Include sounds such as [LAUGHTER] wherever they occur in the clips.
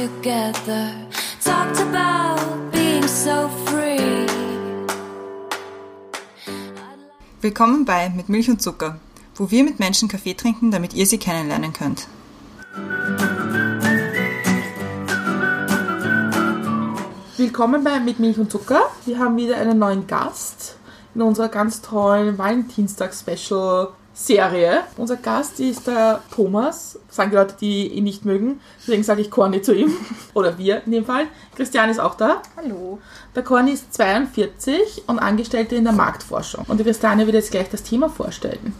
together. Talked about being so free. Willkommen bei Mit Milch und Zucker, wo wir mit Menschen Kaffee trinken, damit ihr sie kennenlernen könnt. Willkommen bei Mit Milch und Zucker. Wir haben wieder einen neuen Gast in unserer ganz tollen Valentinstag-Special-Serie. Unser Gast ist der Thomas, sagen die Leute, die ihn nicht mögen. Deswegen sage ich Corny zu ihm. [LAUGHS] Oder wir in dem Fall. Christian ist auch da. Hallo. Der Corny ist 42 und Angestellte in der Marktforschung. Und die Christiane wird jetzt gleich das Thema vorstellen.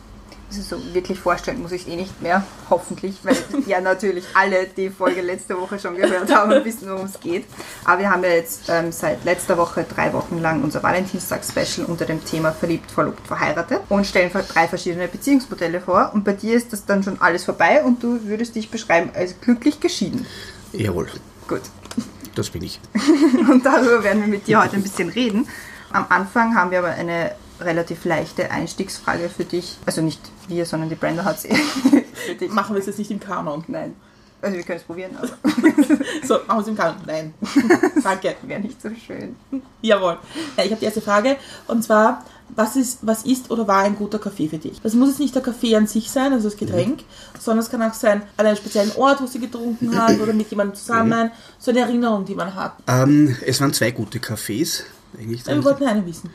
Also so wirklich vorstellen muss ich eh nicht mehr, hoffentlich, weil [LAUGHS] ja natürlich alle die Folge letzte Woche schon gehört haben und wissen, worum es geht. Aber wir haben ja jetzt ähm, seit letzter Woche drei Wochen lang unser Valentinstag-Special unter dem Thema Verliebt, Verlobt, Verheiratet und stellen drei verschiedene Beziehungsmodelle vor. Und bei dir ist das dann schon alles vorbei und du würdest dich beschreiben als glücklich geschieden. Jawohl, Gut. das bin ich. [LAUGHS] Und darüber werden wir mit dir heute ein bisschen reden. Am Anfang haben wir aber eine relativ leichte Einstiegsfrage für dich. Also nicht wir, sondern die Brenda hat sie [LAUGHS] für dich. Machen wir es jetzt nicht im Kanon. Nein. Also wir können es probieren, aber [LAUGHS] So, machen wir es im Kanon. Nein. [LAUGHS] Danke. wäre nicht so schön. Jawohl. Ja, ich habe die erste Frage und zwar, was ist, was ist oder war ein guter Kaffee für dich? Das muss jetzt nicht der Kaffee an sich sein, also das Getränk, sondern es kann auch sein an einem speziellen Ort, wo sie getrunken hat oder mit jemandem zusammen, so eine Erinnerung, die man hat. Ähm, es waren zwei gute Cafés. Eigentlich Ja, wir wollten eine wissen.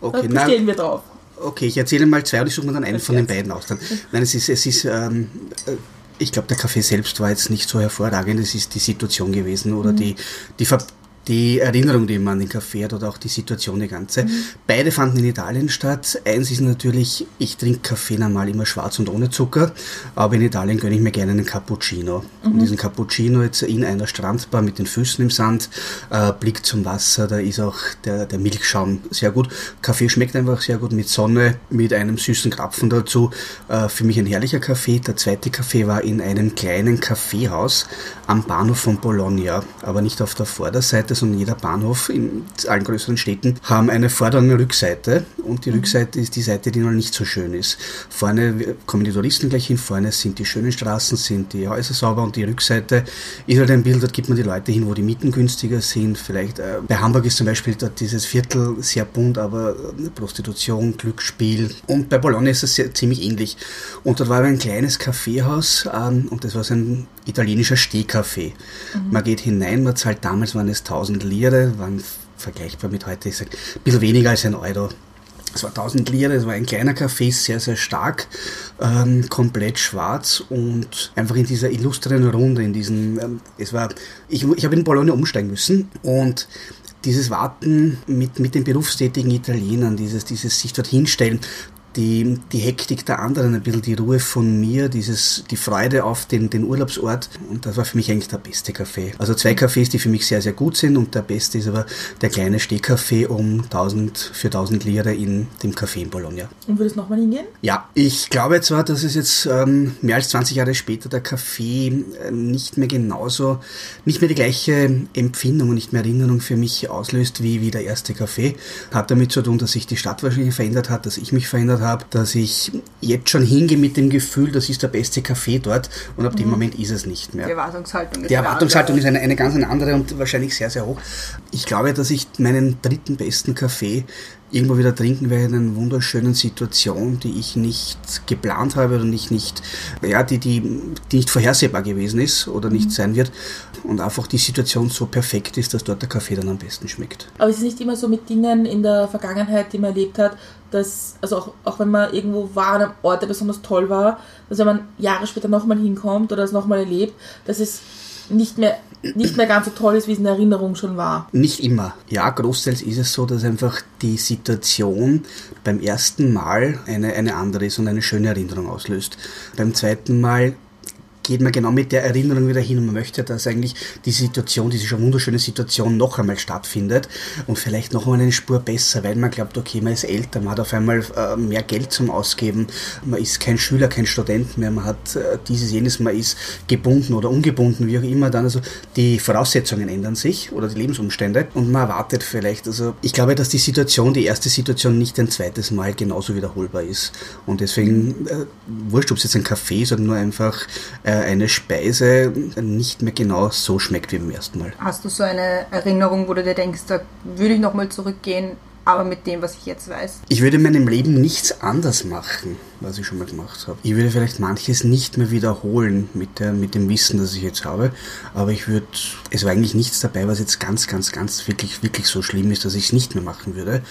okay, da bestehen nein, wir drauf. okay, ich erzähle mal zwei und ich suche mir dann einen Das von den beiden aus. Dann. Nein, es ist, es ist ähm, äh, ich glaube, der Kaffee selbst war jetzt nicht so hervorragend. Es ist die Situation gewesen oder die, die, Ver die Erinnerung, die man an den Kaffee hat oder auch die Situation, die ganze. Beide fanden in Italien statt. Eins ist natürlich, ich trinke Kaffee normal immer schwarz und ohne Zucker, aber in Italien gönne ich mir gerne einen Cappuccino. Und diesen Cappuccino jetzt in einer Strandbar mit den Füßen im Sand, äh, Blick zum Wasser, da ist auch der, der Milchschaum sehr gut. Kaffee schmeckt einfach sehr gut mit Sonne, mit einem süßen Krapfen dazu. Äh, für mich ein herrlicher Kaffee. Der zweite Kaffee war in einem kleinen Kaffeehaus am Bahnhof von Bologna, aber nicht auf der Vorderseite, sondern jeder Bahnhof in allen größeren Städten haben eine Vorder- und eine Rückseite und die Rückseite ist die Seite, die noch nicht so schön ist. Vorne kommen die Touristen gleich hin, vorne sind die schönen Straßen, sind die Häuser sauber und die Rückseite ist halt ein Bild, dort gibt man die Leute hin, wo die Mieten günstiger sind. Vielleicht äh, bei Hamburg ist zum Beispiel dort dieses Viertel sehr bunt, aber äh, Prostitution, Glücksspiel und bei Bologna ist es sehr, ziemlich ähnlich. Und dort war ein kleines Kaffeehaus ähm, und das war so ein italienischer Stehkaffee. Man geht hinein, man zahlt damals waren es 1000 Lire, waren vergleichbar mit heute, ich sag, ein bisschen weniger als ein Euro. Es war 1000 Lire, es war ein kleiner Kaffee, sehr, sehr stark, ähm, komplett schwarz und einfach in dieser illustren Runde, in diesen, ähm, es war, ich, ich habe in Bologna umsteigen müssen und dieses Warten mit, mit den berufstätigen Italienern, dieses, dieses sich dort hinstellen, die, die Hektik der anderen, ein bisschen die Ruhe von mir, dieses, die Freude auf den, den Urlaubsort. Und das war für mich eigentlich der beste Kaffee. Also zwei Cafés, die für mich sehr, sehr gut sind und der beste ist aber der kleine Stehkaffee um 1000, für 1000 Lire in dem Café in Bologna. Und würdest nochmal hingehen? Ja, ich glaube zwar, dass es jetzt ähm, mehr als 20 Jahre später der Kaffee äh, nicht mehr genauso, nicht mehr die gleiche Empfindung und nicht mehr Erinnerung für mich auslöst wie, wie der erste Kaffee. Hat damit zu tun, dass sich die Stadt wahrscheinlich verändert hat, dass ich mich verändert habe, dass ich jetzt schon hingehe mit dem Gefühl, das ist der beste Kaffee dort und ab dem Moment ist es nicht mehr. Die Erwartungshaltung ist Die eine Erwartungshaltung andere. ist eine, eine ganz eine andere und wahrscheinlich sehr, sehr hoch. Ich glaube, dass ich meinen dritten besten Kaffee irgendwo wieder trinken werde in einer wunderschönen Situation, die ich nicht geplant habe oder nicht, nicht ja, die, die, die nicht vorhersehbar gewesen ist oder nicht sein wird. Und einfach die Situation so perfekt ist, dass dort der Kaffee dann am besten schmeckt. Aber es ist nicht immer so mit Dingen in der Vergangenheit, die man erlebt hat, dass, also auch, auch wenn man irgendwo war, an einem Ort, der besonders toll war, dass wenn man Jahre später nochmal hinkommt oder es nochmal erlebt, dass es nicht mehr, nicht mehr ganz so toll ist, wie es in Erinnerung schon war. Nicht immer. Ja, großteils ist es so, dass einfach die Situation beim ersten Mal eine, eine andere ist und eine schöne Erinnerung auslöst. Beim zweiten Mal geht man genau mit der Erinnerung wieder hin und man möchte, dass eigentlich die Situation, diese schon wunderschöne Situation noch einmal stattfindet und vielleicht noch einmal eine Spur besser, weil man glaubt, okay, man ist älter, man hat auf einmal äh, mehr Geld zum Ausgeben, man ist kein Schüler, kein Student mehr, man hat äh, dieses, jenes, man ist gebunden oder ungebunden, wie auch immer dann, also die Voraussetzungen ändern sich oder die Lebensumstände und man erwartet vielleicht, also ich glaube, dass die Situation, die erste Situation nicht ein zweites Mal genauso wiederholbar ist. Und deswegen, äh, wurscht, ob es jetzt ein Kaffee ist oder nur einfach äh, eine Speise nicht mehr genau so schmeckt wie beim ersten Mal. Hast du so eine Erinnerung, wo du dir denkst, da würde ich nochmal zurückgehen, aber mit dem, was ich jetzt weiß? Ich würde in meinem Leben nichts anders machen, was ich schon mal gemacht habe. Ich würde vielleicht manches nicht mehr wiederholen mit, der, mit dem Wissen, das ich jetzt habe, aber ich würde, es war eigentlich nichts dabei, was jetzt ganz, ganz, ganz wirklich, wirklich so schlimm ist, dass ich es nicht mehr machen würde.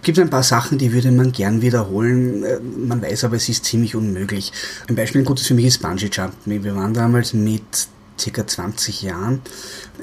Es gibt ein paar Sachen, die würde man gern wiederholen. Äh, Man weiß aber, es ist ziemlich unmöglich. Ein Beispiel, ein gutes für mich ist Bungee Jumping. Wir waren damals mit circa 20 Jahren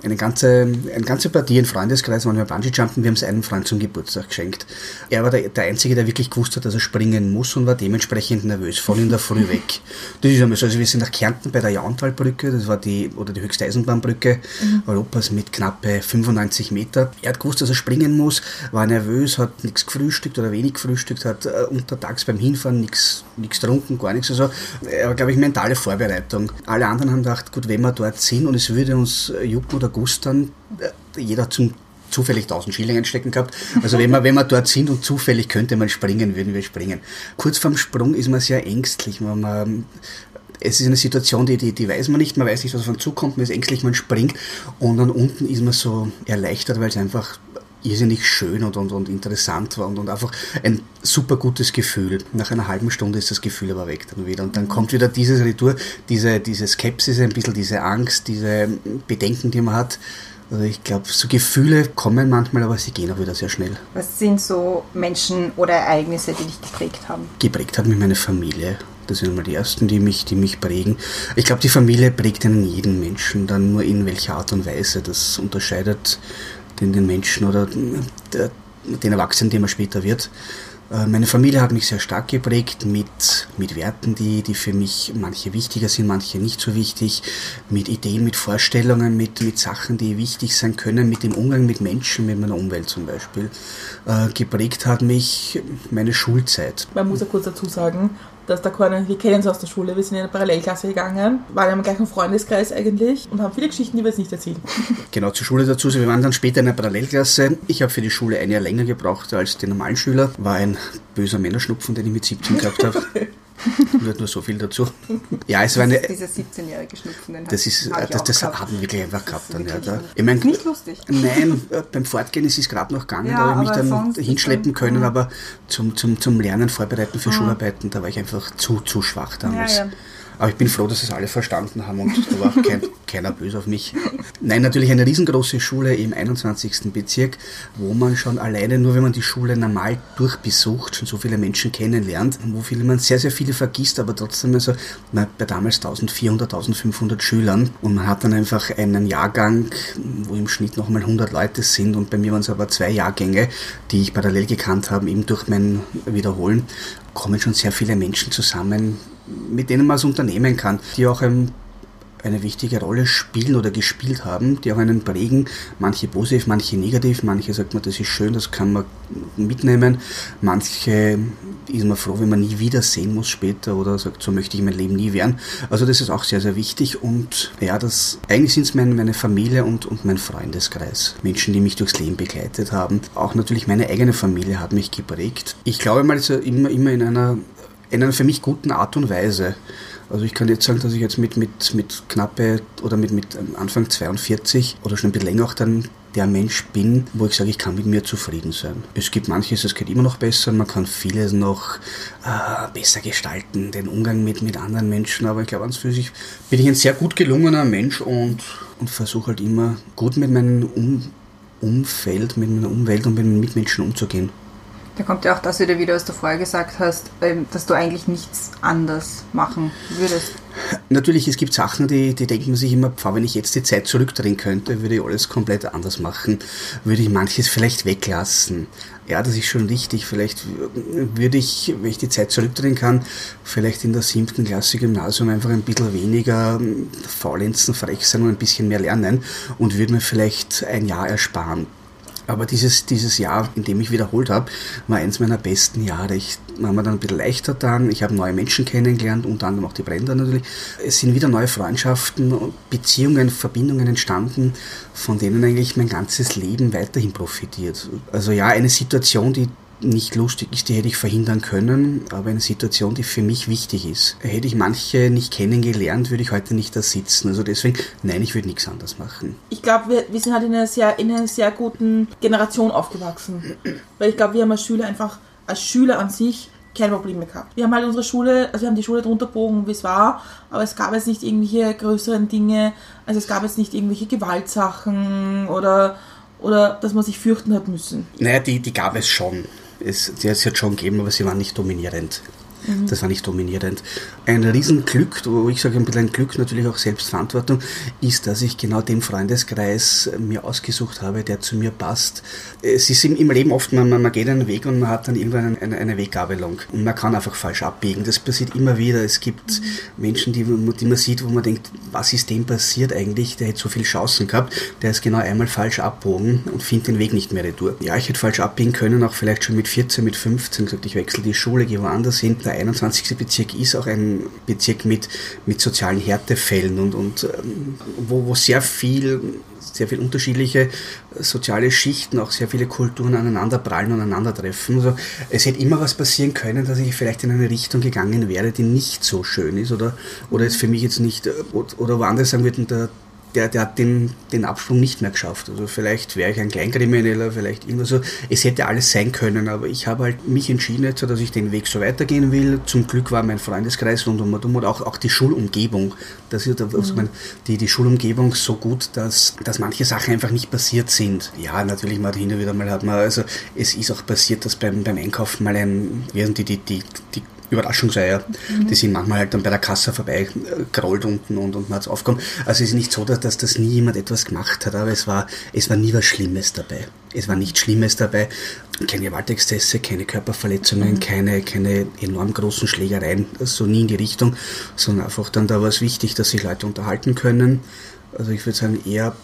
eine ganze, eine ganze Partie, ein Freundeskreis, waren wir Bungee Jumpen. Wir haben es einem Freund zum Geburtstag geschenkt. Er war der, der Einzige, der wirklich gewusst hat, dass er springen muss und war dementsprechend nervös, von in der Früh [LAUGHS] weg. Das ist einmal so. Also wir sind nach Kärnten bei der Jauntalbrücke, das war die, oder die höchste Eisenbahnbrücke Europas mit knappe 95 Meter. Er hat gewusst, dass er springen muss, war nervös, hat nichts gefrühstückt oder wenig gefrühstückt, hat äh, untertags beim Hinfahren nichts getrunken, gar nichts. Also, er war, glaube ich, mentale Vorbereitung. Alle anderen haben gedacht, gut, wenn wir dort sind und es würde uns äh, jucken oder gustern, äh, jeder zum zufällig 1000 Schilling einstecken gehabt. Also wenn wir, wenn wir dort sind und zufällig könnte man springen, würden wir springen. Kurz vorm Sprung ist man sehr ängstlich. Man, man, es ist eine Situation, die, die, die weiß man nicht, man weiß nicht, was auf einen zukommt, man ist ängstlich, man springt und dann unten ist man so erleichtert, weil es einfach irrsinnig schön und, und, und interessant war und, und einfach ein super gutes Gefühl. Nach einer halben Stunde ist das Gefühl aber weg dann wieder. Und dann kommt wieder dieses Retour, diese, diese Skepsis, ein bisschen diese Angst, diese Bedenken, die man hat. Also ich glaube, so Gefühle kommen manchmal, aber sie gehen auch wieder sehr schnell. Was sind so Menschen oder Ereignisse, die dich geprägt haben? Geprägt hat mich meine Familie. Das sind einmal die ersten, die mich, die mich prägen. Ich glaube, die Familie prägt einen jeden Menschen, dann nur in welcher Art und Weise. Das unterscheidet den, den Menschen oder der, den Erwachsenen, die man später wird. Äh, Meine Familie hat mich sehr stark geprägt mit, mit Werten, die, die für mich manche wichtiger sind, manche nicht so wichtig, mit Ideen, mit Vorstellungen, mit, mit Sachen, die wichtig sein können, mit dem Umgang mit Menschen, mit meiner Umwelt zum Beispiel. Äh, geprägt hat mich meine Schulzeit. Man muss ja kurz dazu sagen, dass da keine, wir kennen uns aus der Schule, wir sind in eine Parallelklasse gegangen, waren im gleichen Freundeskreis eigentlich und haben viele Geschichten, die wir jetzt nicht erzählen. [LAUGHS] Genau, zur Schule dazu. Wir waren dann später in einer Parallelklasse. Ich habe für die Schule ein Jahr länger gebraucht als die normalen Schüler. War ein böser Männerschnupfen, den ich mit 17 gehabt habe. [LAUGHS] [LAUGHS] Nur, nur so viel dazu. Ja, es war eine. Dieser 17-jährige Schnupfen, Das ist, hab das, das haben wir einfach gehabt dann, ja. Da. Ich mein, Nicht lustig. [LAUGHS] Nein, beim Fortgehen ist es gerade noch gegangen, Ja, da habe ich mich dann hinschleppen können, aber zum, zum, zum Lernen, Vorbereiten für Schularbeiten, da war ich einfach zu, zu schwach damals. Ja, ja. Aber ich bin froh, dass es alle verstanden haben und da war kein, keiner böse auf mich. Nein, natürlich eine riesengroße Schule im 21. Bezirk, wo man schon alleine, nur wenn man die Schule normal durchbesucht, schon so viele Menschen kennenlernt, wo viele man sehr, sehr viele vergisst, aber trotzdem also hat bei damals 1400, 1500 Schülern und man hat dann einfach einen Jahrgang, wo im Schnitt nochmal 100 Leute sind und bei mir waren es aber zwei Jahrgänge, die ich parallel gekannt habe, eben durch mein Wiederholen, kommen schon sehr viele Menschen zusammen, mit denen man es unternehmen kann, die auch ein, eine wichtige Rolle spielen oder gespielt haben, die auch einen prägen, manche positiv, manche negativ, manche sagt man, das ist schön, das kann man mitnehmen, manche ist man froh, wenn man nie wiedersehen muss später oder sagt, so möchte ich mein Leben nie werden. Also das ist auch sehr, sehr wichtig und ja, das eigentlich sind es meine, meine Familie und, und mein Freundeskreis. Menschen, die mich durchs Leben begleitet haben. Auch natürlich meine eigene Familie hat mich geprägt. Ich glaube mal, also immer, immer in einer in einer für mich guten Art und Weise. Also ich kann jetzt sagen, dass ich jetzt mit, mit, mit knappe oder mit, mit Anfang 42 oder schon ein bisschen länger auch dann der Mensch bin, wo ich sage, ich kann mit mir zufrieden sein. Es gibt manches, das geht immer noch besser, man kann vieles noch äh, besser gestalten, den Umgang mit, mit anderen Menschen, aber ich glaube, ans für sich bin ich ein sehr gut gelungener Mensch und, und versuche halt immer gut mit meinem um Umfeld, mit meiner Umwelt und mit meinen Mitmenschen umzugehen. Da kommt ja auch das wieder, wie du es davor gesagt hast, ähm, dass du eigentlich nichts anders machen würdest. Natürlich, es gibt Sachen, die, die denken sich immer, pf, wenn ich jetzt die Zeit zurückdrehen könnte, würde ich alles komplett anders machen, würde ich manches vielleicht weglassen. Ja, das ist schon richtig. Vielleicht würde ich, wenn ich die Zeit zurückdrehen kann, vielleicht in der siebten Klasse Gymnasium einfach ein bisschen weniger ähm, faulenzen, frech sein und ein bisschen mehr lernen und würde mir vielleicht ein Jahr ersparen. Aber dieses, dieses Jahr, in dem ich wiederholt habe, war eins meiner besten Jahre. Ich war mir dann ein bisschen leichter dann. Ich habe neue Menschen kennengelernt, unter anderem auch die Brenda natürlich. Es sind wieder neue Freundschaften, und Beziehungen, Verbindungen entstanden, von denen eigentlich mein ganzes Leben weiterhin profitiert. Also ja, eine Situation, die nicht lustig ist, die hätte ich verhindern können, aber eine Situation, die für mich wichtig ist. Hätte ich manche nicht kennengelernt, würde ich heute nicht da sitzen. Also deswegen, nein, ich würde nichts anders machen. Ich glaube, wir, wir sind halt in einer, sehr, in einer sehr guten Generation aufgewachsen. Weil ich glaube, wir haben als Schüler einfach, als Schüler an sich, keine Probleme gehabt. Wir haben halt unsere Schule, also wir haben die Schule drunter bogen, wie es war, aber es gab jetzt nicht irgendwelche größeren Dinge, also es gab jetzt nicht irgendwelche Gewaltsachen oder, oder dass man sich fürchten hat müssen. Naja, die, die gab es schon. Es, die hat es jetzt schon gegeben, aber sie waren nicht dominierend. Das war nicht dominierend. Ein Riesenglück, wo ich sage ein bisschen Glück, natürlich auch Selbstverantwortung, ist, dass ich genau den Freundeskreis mir ausgesucht habe, der zu mir passt. Es ist im, im Leben oft, man, man geht einen Weg und man hat dann irgendwann eine, eine Weggabelung. Und man kann einfach falsch abbiegen. Das passiert immer wieder. Es gibt Menschen, die, die man sieht, wo man denkt, was ist dem passiert eigentlich? Der hätte so viele Chancen gehabt. Der ist genau einmal falsch abbogen und findet den Weg nicht mehr retour. Ja, ich hätte falsch abbiegen können, auch vielleicht schon mit 14, mit 15 gesagt, ich wechsle die Schule, gehe woanders hin. Der 21. Bezirk ist auch ein Bezirk mit, mit sozialen Härtefällen und, und ähm, wo, wo sehr viel sehr viel unterschiedliche soziale Schichten, auch sehr viele Kulturen aneinander prallen und aneinandertreffen. Also es hätte immer was passieren können, dass ich vielleicht in eine Richtung gegangen wäre, die nicht so schön ist oder, oder jetzt für mich jetzt nicht, oder woanders sagen würden, der, der, der hat den, den Absprung nicht mehr geschafft. Also vielleicht wäre ich ein Kleinkrimineller, vielleicht irgendwas so. Es hätte alles sein können, aber ich habe halt mich entschieden, jetzt, dass ich den Weg so weitergehen will. Zum Glück war mein Freundeskreis rund um und auch, auch die Schulumgebung. Das ist, also mhm. die, die Schulumgebung so gut, dass, dass manche Sachen einfach nicht passiert sind. Ja, natürlich mal hin und wieder mal hat man, also es ist auch passiert, dass beim, beim Einkaufen mal ein, wie die, die, die, die Überraschungseier. Mhm. Die sind manchmal halt dann bei der Kasse vorbei gerollt unten und, und man hat es aufgekommen. Also es ist nicht so, dass, dass das nie jemand etwas gemacht hat, aber es war, es war nie was Schlimmes dabei. Es war nichts Schlimmes dabei. Keine Gewaltexzesse, keine Körperverletzungen, mhm. keine, keine enorm großen Schlägereien, so also nie in die Richtung, sondern einfach dann da war es wichtig, dass sich Leute unterhalten können. Also ich würde sagen eher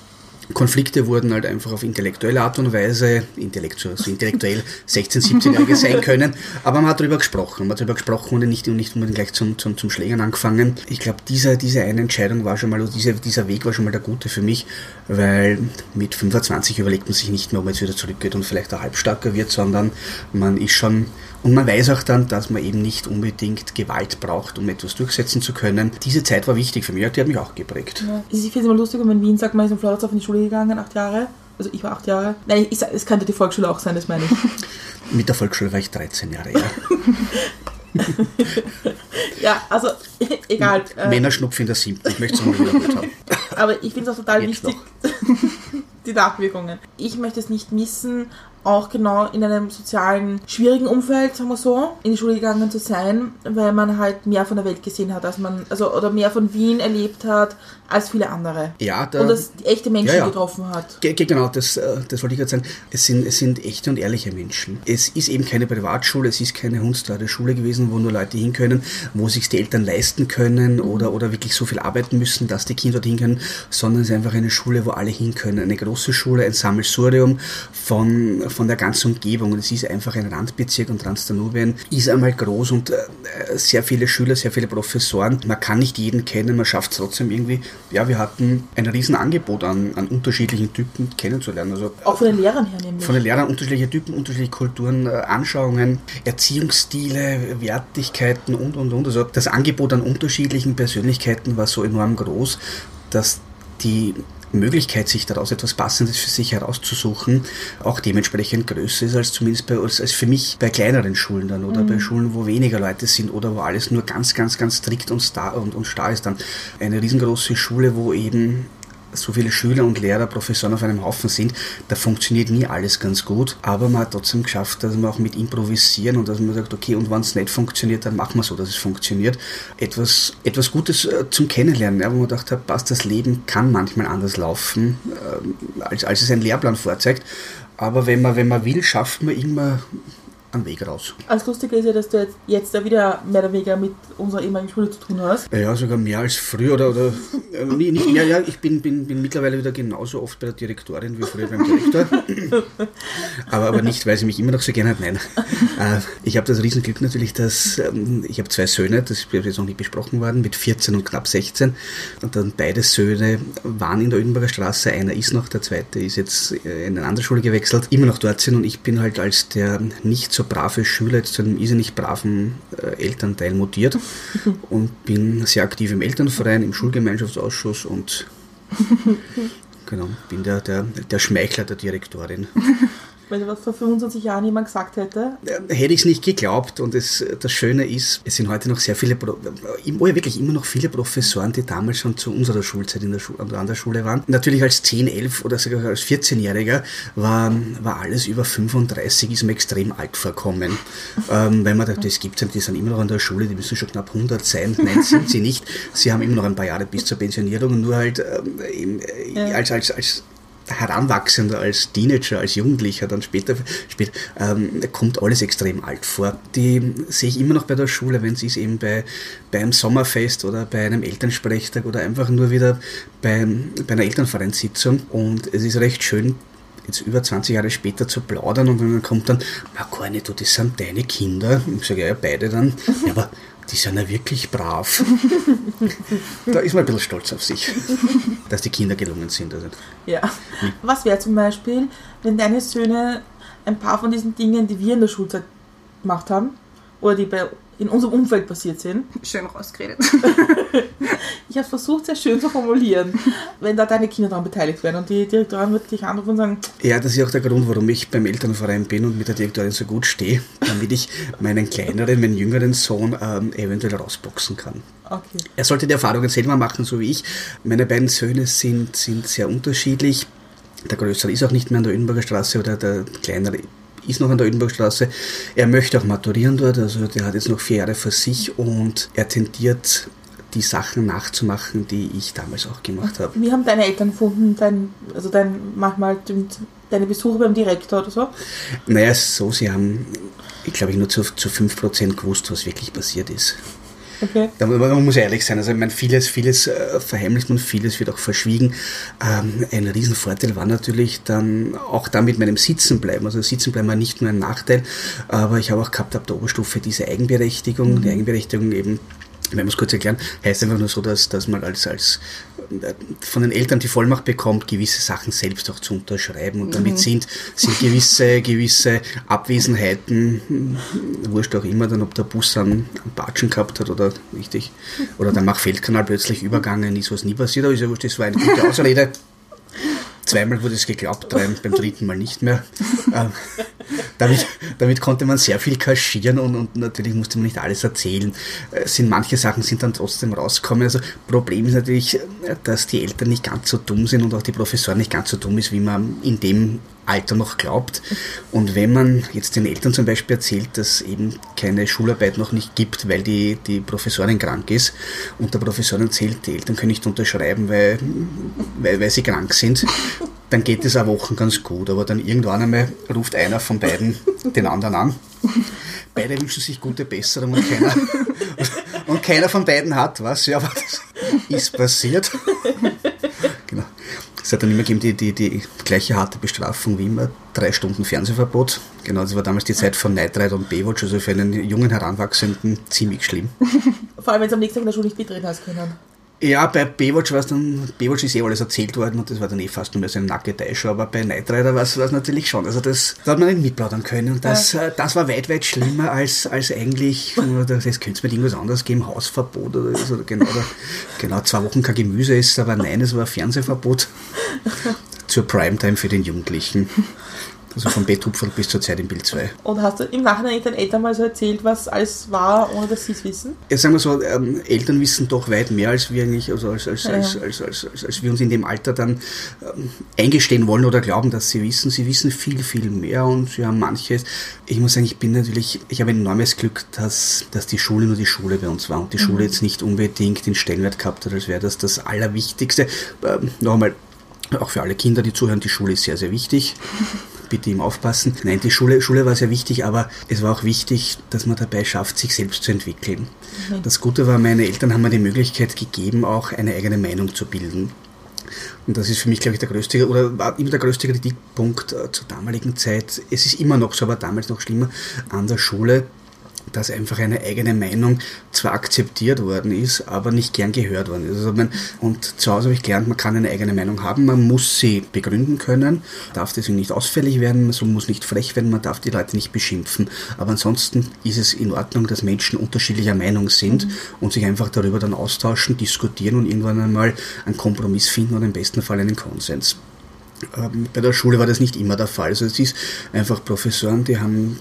Konflikte wurden halt einfach auf intellektuelle Art und Weise, intellektuell, also intellektuell 16-, 17-Jährige sein [LAUGHS] können, aber man hat darüber gesprochen. Man hat darüber gesprochen und nicht, nicht unbedingt gleich zum, zum, zum Schlägern angefangen. Ich glaube, diese, diese eine Entscheidung war schon mal, also dieser, dieser Weg war schon mal der gute für mich, weil mit 25 überlegt man sich nicht mehr, ob man jetzt wieder zurückgeht und vielleicht ein halbstarker wird, sondern man ist schon und man weiß auch dann, dass man eben nicht unbedingt Gewalt braucht, um etwas durchsetzen zu können. Diese Zeit war wichtig für mich, die hat mich auch geprägt. Ja. Ich finde es immer lustig, wenn man in Wien sagt, man ist in Floridsdorf in die Schule gegangen, acht Jahre. Also ich war acht Jahre. Nein, ich, es könnte die Volksschule auch sein, das meine ich. [LAUGHS] Mit der Volksschule war ich 13 Jahre, ja. [LAUGHS] ja, also [LAUGHS] egal. Äh, Männerschnupf in der siebten, ich möchte es mal wiederholt haben. Aber ich finde es auch total Jetzt wichtig, die Nachwirkungen. Ich möchte es nicht missen, auch genau in einem sozialen, schwierigen Umfeld, sagen wir so, in die Schule gegangen zu sein, weil man halt mehr von der Welt gesehen hat, als man, also, oder mehr von Wien erlebt hat, als viele andere. Ja, da, Und das echte Menschen ja, ja. getroffen hat. Ge genau, das, äh, das wollte ich gerade sagen. Es sind, es sind echte und ehrliche Menschen. Es ist eben keine Privatschule, es ist keine hundsteure Schule gewesen, wo nur Leute hin können, wo sich die Eltern leisten können oder, oder wirklich so viel arbeiten müssen, dass die Kinder dorthin können, sondern es ist einfach eine Schule, wo alle hin können. Eine große Schule, ein Sammelsurium von, von der ganzen Umgebung. Und es ist einfach ein Randbezirk und Transdanubien ist einmal groß und äh, sehr viele Schüler, sehr viele Professoren. Man kann nicht jeden kennen, man schafft es trotzdem irgendwie. Ja, wir hatten ein Riesenangebot an, an unterschiedlichen Typen kennenzulernen. Also, Auch von den Lehrern her nämlich. Von den Lehrern unterschiedliche Typen, unterschiedliche Kulturen, äh, Anschauungen, Erziehungsstile, Wertigkeiten und und und. Also das Angebot an unterschiedlichen Persönlichkeiten war so enorm groß, dass die Möglichkeit, sich daraus etwas Passendes für sich herauszusuchen, auch dementsprechend größer ist als zumindest bei als, als für mich bei kleineren Schulen dann oder mhm. bei Schulen, wo weniger Leute sind oder wo alles nur ganz, ganz, ganz strikt und starr, und, und starr ist dann. Eine riesengroße Schule, wo eben so viele Schüler und Lehrer, Professoren auf einem Haufen sind, da funktioniert nie alles ganz gut. Aber man hat trotzdem geschafft, dass man auch mit improvisieren und dass man sagt, okay, und wenn es nicht funktioniert, dann machen wir so, dass es funktioniert. Etwas, etwas Gutes äh, zum Kennenlernen, ja, wo man gedacht hat, passt, das Leben kann manchmal anders laufen, äh, als, als es ein Lehrplan vorzeigt. Aber wenn man, wenn man will, schafft man immer einen Weg raus. Das Lustige ist ja, dass du jetzt, jetzt da wieder mehr oder weniger mit unserer ehemaligen Schule zu tun hast. Ja, sogar mehr als früher oder, oder Äh, nicht, ja, ja, ich bin, bin, bin mittlerweile wieder genauso oft bei der Direktorin wie früher beim Direktor. [LAUGHS] aber, aber nicht, weil sie mich immer noch so gerne hat. Nein. Äh, ich habe das Riesenglück natürlich, dass ähm, ich habe zwei Söhne, das ist jetzt noch nicht besprochen worden, mit 14 und knapp 16. Und dann beide Söhne waren in der Ödenberger Straße. Einer ist noch, der zweite ist jetzt äh, in eine andere Schule gewechselt, immer noch dort sind. Und ich bin halt als der nicht so brave Schüler jetzt zu einem irrsinnig braven äh, Elternteil mutiert [LAUGHS] und bin sehr aktiv im Elternverein, im Schulgemeinschaftsausschuss und [LAUGHS] genau, bin der, der, der Schmeichler der Direktorin. [LAUGHS] Wenn das vor 25 Jahren jemand gesagt hätte. Hätte ich es nicht geglaubt und es, das Schöne ist, es sind heute noch sehr viele, oh ja, wirklich immer noch viele Professoren, die damals schon zu unserer Schulzeit in der Schule, an der Schule waren. Natürlich als 10, 11 oder sogar als 14-Jähriger war, war alles über 35, ist mir extrem alt vorkommen. [LAUGHS] ähm, weil man dachte, das gibt es die sind immer noch an der Schule, die müssen schon knapp 100 sein. Nein, [LAUGHS] sind sie nicht. Sie haben immer noch ein paar Jahre bis zur Pensionierung, nur halt ähm, äh, als, als, als Heranwachsender, als Teenager, als Jugendlicher, dann später, später ähm, kommt alles extrem alt vor. Die sehe ich immer noch bei der Schule, wenn sie es eben bei, bei einem Sommerfest oder bei einem Elternsprechtag oder einfach nur wieder bei, bei einer Elternvereinssitzung. Und es ist recht schön, jetzt über 20 Jahre später zu plaudern und dann kommt dann, na gar nicht, du, das sind deine Kinder. Ich sage, ja, beide dann. [LAUGHS] Ja, aber die sind ja wirklich brav. da ist man ein bisschen stolz auf sich, dass die Kinder gelungen sind. Also, Ja. Was wäre zum Beispiel, wenn deine Söhne ein paar von diesen Dingen, die wir in der Schulzeit gemacht haben, oder die bei, in unserem Umfeld passiert sind, Schön rausgeredet. [LAUGHS] ich habe es versucht, sehr schön zu formulieren, wenn da deine Kinder daran beteiligt werden und die Direktorin wird dich anrufen und sagen, Ja, das ist auch der Grund, warum ich beim Elternverein bin und mit der Direktorin so gut stehe, damit ich meinen kleineren, meinen jüngeren Sohn ähm, eventuell rausboxen kann. okay. Er sollte die Erfahrungen selber machen, so wie ich. Meine beiden Söhne sind, sind sehr unterschiedlich. Der Größere ist auch nicht mehr an der Ödenberger Straße oder der Kleinere ist noch an der Ödenberger Straße. Er möchte auch maturieren dort, also der hat jetzt noch vier Jahre für sich und er tendiert die Sachen nachzumachen, die ich damals auch gemacht habe. Wie haben deine Eltern gefunden, dein, also dein, manchmal deine Besuche beim Direktor oder so? Naja, so, sie haben, ich glaube, nur zu, zu 5% gewusst, was wirklich passiert ist. Okay. Da, man muss ehrlich sein, also ich meine, vieles, vieles äh, verheimlicht man, vieles wird auch verschwiegen. Ähm, ein Riesenvorteil war natürlich dann auch da mit meinem Sitzenbleiben. Also Sitzenbleiben war nicht nur ein Nachteil, aber ich habe auch gehabt ab der Oberstufe diese Eigenberechtigung. Die Eigenberechtigung eben, wenn wir es kurz erklären, heißt einfach nur so, dass, dass man als, als von den Eltern die Vollmacht bekommt, gewisse Sachen selbst auch zu unterschreiben. Und damit sind, sind gewisse, gewisse Abwesenheiten, hm, wurscht auch immer, dann ob der Bus einen, einen Batschen gehabt hat oder richtig, oder der Mach-Feldkanal plötzlich übergangen ist, was nie passiert, aber ist ja wurscht, das war eine gute Ausrede. Zweimal wurde es geglaubt, beim, beim dritten Mal nicht mehr. Ähm, damit, damit konnte man sehr viel kaschieren und, und natürlich musste man nicht alles erzählen. Äh, sind, manche Sachen sind dann trotzdem rausgekommen. Also Problem ist natürlich, äh, dass die Eltern nicht ganz so dumm sind und auch die Professoren nicht ganz so dumm ist, wie man in dem Alter noch glaubt. Und wenn man jetzt den Eltern zum Beispiel erzählt, dass eben keine Schularbeit noch nicht gibt, weil die, die Professorin krank ist und der Professor erzählt, die Eltern können nicht unterschreiben, weil, weil, weil sie krank sind, dann geht es auch Wochen ganz gut. Aber dann irgendwann einmal ruft einer von beiden den anderen an. Beide wünschen sich gute Besserung und keiner, [LAUGHS] und keiner von beiden hat was. Ja, aber das ist passiert. Es hat dann immer gegeben die, die, die gleiche harte Bestrafung wie immer, drei Stunden Fernsehverbot. Genau, das war damals die Zeit von Night Ride und Baywatch, also für einen jungen Heranwachsenden ziemlich schlimm. [LAUGHS] Vor allem, wenn sie am nächsten Tag in der Schule nicht mitreden hast können. Ja, bei Baywatch war es dann, Baywatch ist eh alles erzählt worden und das war dann eh fast nur mehr so eine nackte Show, aber bei Knight Rider war es natürlich schon. Also das, da hat man nicht mitplaudern können und das, äh, das war weit, weit schlimmer als, als eigentlich, das könnte es mit irgendwas anderes geben, Hausverbot oder so, genau, oder, genau, zwei Wochen kein Gemüse ist, aber nein, es war Fernsehverbot [LAUGHS] zur Primetime für den Jugendlichen. Also vom Betthupferl bis zur Zeit im Bild 2. Und hast du im Nachhinein deinen Eltern mal so erzählt, was alles war, ohne dass sie es wissen? Ja, sagen wir so, ähm, Eltern wissen doch weit mehr als wir eigentlich, also als, als, Ja. als, als, als, als, als wir uns in dem Alter dann ähm, eingestehen wollen oder glauben, dass sie wissen. Sie wissen viel, viel mehr und sie haben manches. Ich muss sagen, ich bin natürlich, ich habe ein enormes Glück, dass, dass die Schule nur die Schule bei uns war und die Schule jetzt nicht unbedingt den Stellenwert gehabt hat, als wäre das das Allerwichtigste. Ähm, noch einmal, auch für alle Kinder, die zuhören, die Schule ist sehr, sehr wichtig. [LAUGHS] bitte ihm aufpassen. Nein, die Schule, Schule war sehr wichtig, aber es war auch wichtig, dass man dabei schafft, sich selbst zu entwickeln. Mhm. Das Gute war, meine Eltern haben mir die Möglichkeit gegeben, auch eine eigene Meinung zu bilden. Und das ist für mich, glaube ich, der größte oder war immer der größte Kritikpunkt äh, zur damaligen Zeit. Es ist immer noch so, aber damals noch schlimmer an der Schule, dass einfach eine eigene Meinung zwar akzeptiert worden ist, aber nicht gern gehört worden ist. Also man, und zu Hause habe ich gelernt, man kann eine eigene Meinung haben, man muss sie begründen können, darf deswegen nicht ausfällig werden, man muss nicht frech werden, man darf die Leute nicht beschimpfen. Aber ansonsten ist es in Ordnung, dass Menschen unterschiedlicher Meinung sind und sich einfach darüber dann austauschen, diskutieren und irgendwann einmal einen Kompromiss finden und im besten Fall einen Konsens. Ähm, Bei der Schule war das nicht immer der Fall. Also es ist einfach Professoren, die haben,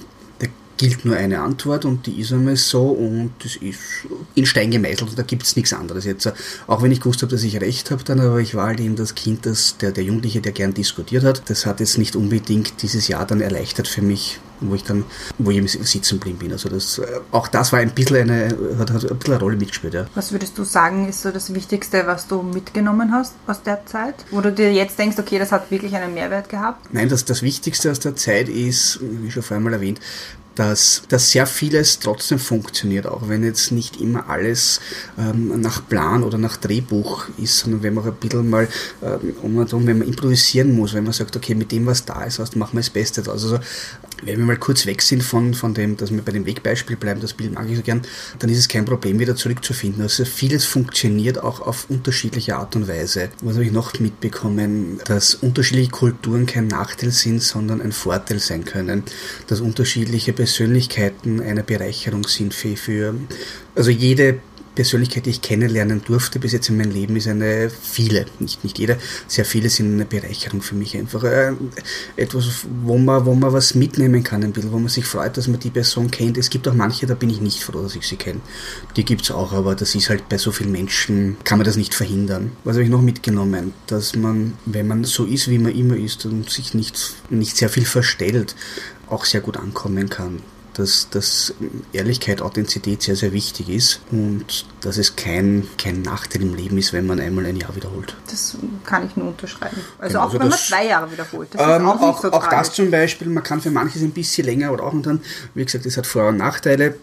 gilt nur eine Antwort und die ist einmal so und das ist in Stein gemeißelt und da gibt es nichts anderes jetzt. Auch wenn ich gewusst habe, dass ich recht habe, dann aber ich war halt eben das Kind, das, der, der Jugendliche, der gern diskutiert hat. Das hat jetzt nicht unbedingt dieses Jahr dann erleichtert für mich, wo ich dann, wo ich eben sitzen geblieben bin. Also das, äh, auch das war ein bisschen eine, hat, hat ein bisschen eine Rolle mitgespielt, ja. Was würdest du sagen, ist so das Wichtigste, was du mitgenommen hast aus der Zeit? Wo du dir jetzt denkst, okay, das hat wirklich einen Mehrwert gehabt? Nein, das, das Wichtigste aus der Zeit ist, wie schon vorher mal erwähnt, dass, dass sehr vieles trotzdem funktioniert, auch wenn jetzt nicht immer alles ähm, nach Plan oder nach Drehbuch ist, sondern wenn man ein bisschen mal ähm, um und um, wenn man improvisieren muss, wenn man sagt, okay, mit dem, was da ist, was machen wir das Beste draus. Also wenn wir mal kurz weg sind von, von dem, dass wir bei dem Wegbeispiel bleiben, das Bild mag ich so gern, dann ist es kein Problem, wieder zurückzufinden. Also vieles funktioniert auch auf unterschiedliche Art und Weise. Was habe ich noch mitbekommen? Dass unterschiedliche Kulturen kein Nachteil sind, sondern ein Vorteil sein können. Dass unterschiedliche Persönlichkeiten eine Bereicherung sind für, für also jede Persönlichkeit, die ich kennenlernen durfte bis jetzt in meinem Leben, ist eine viele, nicht, nicht jede, sehr viele sind eine Bereicherung für mich einfach. Äh, etwas, wo man, wo man was mitnehmen kann, ein bisschen, wo man sich freut, dass man die Person kennt. Es gibt auch manche, da bin ich nicht froh, dass ich sie kenne. Die gibt es auch, aber das ist halt bei so vielen Menschen, kann man das nicht verhindern. Was habe ich noch mitgenommen? Dass man, wenn man so ist, wie man immer ist und sich nicht, nicht sehr viel verstellt, auch sehr gut ankommen kann dass, dass Ehrlichkeit, Authentizität sehr, sehr wichtig ist und dass es kein, kein Nachteil im Leben ist, wenn man einmal ein Jahr wiederholt. Das kann ich nur unterschreiben. Also Genau, auch also wenn man das- zwei Jahre wiederholt. Das Ähm, auch auch, so auch das zum Beispiel, man kann für manches ein bisschen länger oder auch und dann, wie gesagt, es hat Vor- und Nachteile.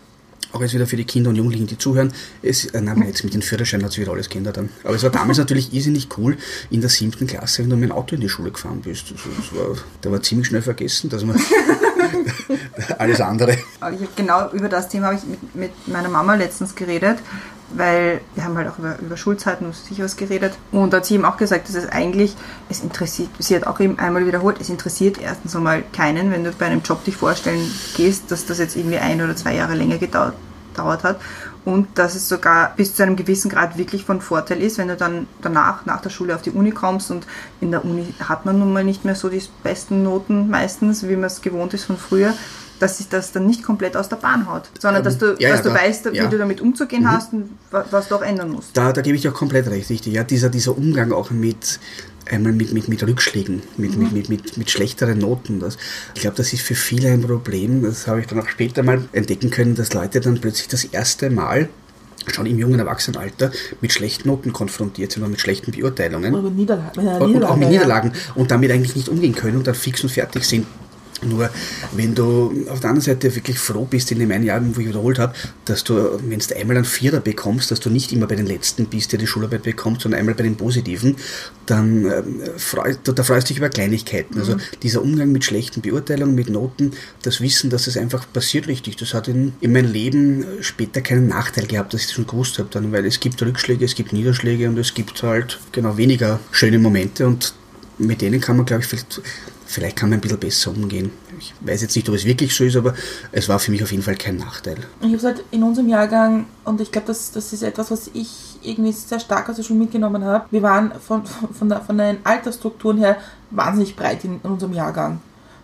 Auch jetzt wieder für die Kinder und Jugendlichen, die zuhören. Es, äh, nein, jetzt mit dem Führerschein hat sich wieder alles geändert dann. Aber es war damals [LAUGHS] natürlich irrsinnig cool in der siebten Klasse, wenn du mit dem Auto in die Schule gefahren bist. Also, das war, da war ziemlich schnell vergessen, dass man [LAUGHS] alles andere. Aber ich genau über das Thema habe ich mit, mit meiner Mama letztens geredet, weil wir haben halt auch über, über Schulzeiten und sicheres geredet. Und da hat sie ihm auch gesagt, dass es eigentlich, es interessiert, sie hat auch eben einmal wiederholt, es interessiert erstens einmal keinen, wenn du bei einem Job dich vorstellen gehst, dass das jetzt irgendwie ein oder zwei Jahre länger gedauert gedauert hat. Und dass es sogar bis zu einem gewissen Grad wirklich von Vorteil ist, wenn du dann danach, nach der Schule auf die Uni kommst und in der Uni hat man nun mal nicht mehr so die besten Noten meistens, wie man es gewohnt ist von früher, dass sich das dann nicht komplett aus der Bahn haut, sondern Ähm, dass du, ja, dass ja, du da- weißt, wie ja. Mhm. du damit umzugehen hast und wa- was du auch ändern musst. Da, da gebe ich dir auch komplett recht, richtig. Ja, dieser, dieser Umgang auch mit einmal mit, mit, mit Rückschlägen, mit, mit, mit, mit, mit schlechteren Noten. Das, ich glaube, das ist für viele ein Problem. Das habe ich dann auch später mal entdecken können, dass Leute dann plötzlich das erste Mal schon im jungen Erwachsenenalter mit schlechten Noten konfrontiert sind und mit schlechten Beurteilungen. Oder mit Niederla mit Und, und auch mit ja. Niederlagen und damit eigentlich nicht umgehen können und dann fix und fertig sind. Nur wenn du auf der anderen Seite wirklich froh bist in dem einen Jahr, wo ich wiederholt habe, dass du, wenn du einmal einen Vierer bekommst, dass du nicht immer bei den Letzten bist, der die Schularbeit bekommt, sondern einmal bei den Positiven, dann ähm, freust, da freust du dich über Kleinigkeiten. Also dieser Umgang mit schlechten Beurteilungen, mit Noten, das Wissen, dass es einfach passiert richtig, das hat in, in meinem Leben später keinen Nachteil gehabt, dass ich das schon gewusst habe, dann, weil es gibt Rückschläge, es gibt Niederschläge und es gibt halt genau weniger schöne Momente und mit denen kann man, glaube ich, vielleicht, vielleicht kann man ein bisschen besser umgehen. Ich weiß jetzt nicht, ob es wirklich so ist, aber es war für mich auf jeden Fall kein Nachteil. Ich habe es halt in unserem Jahrgang, und ich glaube, das, das ist etwas, was ich irgendwie sehr stark aus der Schule mitgenommen habe. Wir waren von, von, der, von den Altersstrukturen her wahnsinnig breit in, in unserem Jahrgang.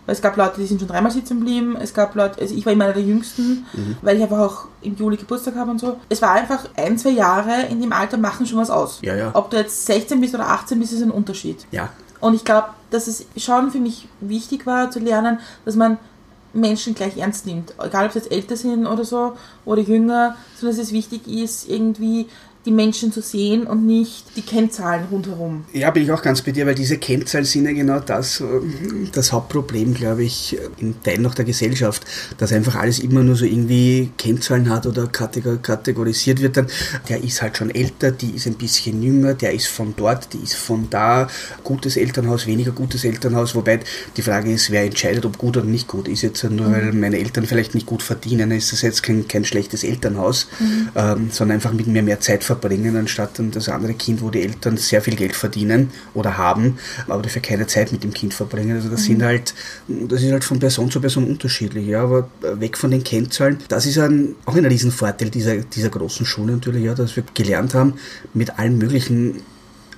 Weil es gab Leute, die sind schon dreimal sitzen geblieben. Es gab Leute, also ich war immer einer der Jüngsten, weil ich einfach auch im Juli Geburtstag habe und so. Es war einfach ein, zwei Jahre in dem Alter machen schon was aus. Ja, ja. Ob du jetzt 16 bist oder 18 bist, ist ein Unterschied. Ja, Und ich glaube, dass es schon für mich wichtig war zu lernen, dass man Menschen gleich ernst nimmt. Egal, ob sie jetzt älter sind oder so oder jünger, sondern dass es wichtig ist, irgendwie die Menschen zu sehen und nicht die Kennzahlen rundherum. Ja, bin ich auch ganz bei dir, weil diese Kennzahlen sind ja genau das, äh, das Hauptproblem, glaube ich, im Teil noch der Gesellschaft, dass einfach alles immer nur so irgendwie Kennzahlen hat oder kategorisiert wird dann. Der ist halt schon älter, die ist ein bisschen jünger, der ist von dort, die ist von da, gutes Elternhaus, weniger gutes Elternhaus, wobei die Frage ist, wer entscheidet, ob gut oder nicht gut ist. Jetzt nur, mhm. weil meine Eltern vielleicht nicht gut verdienen, ist das jetzt kein, kein schlechtes Elternhaus, mhm. ähm, sondern einfach mit mir mehr Zeit verbringen, anstatt das andere Kind, wo die Eltern sehr viel Geld verdienen oder haben, aber dafür keine Zeit mit dem Kind verbringen. Also das mhm. sind halt, das ist halt von Person zu Person unterschiedlich, ja, aber weg von den Kennzahlen, das ist ein, auch ein Riesenvorteil dieser, dieser großen Schule natürlich, ja, dass wir gelernt haben, mit allen möglichen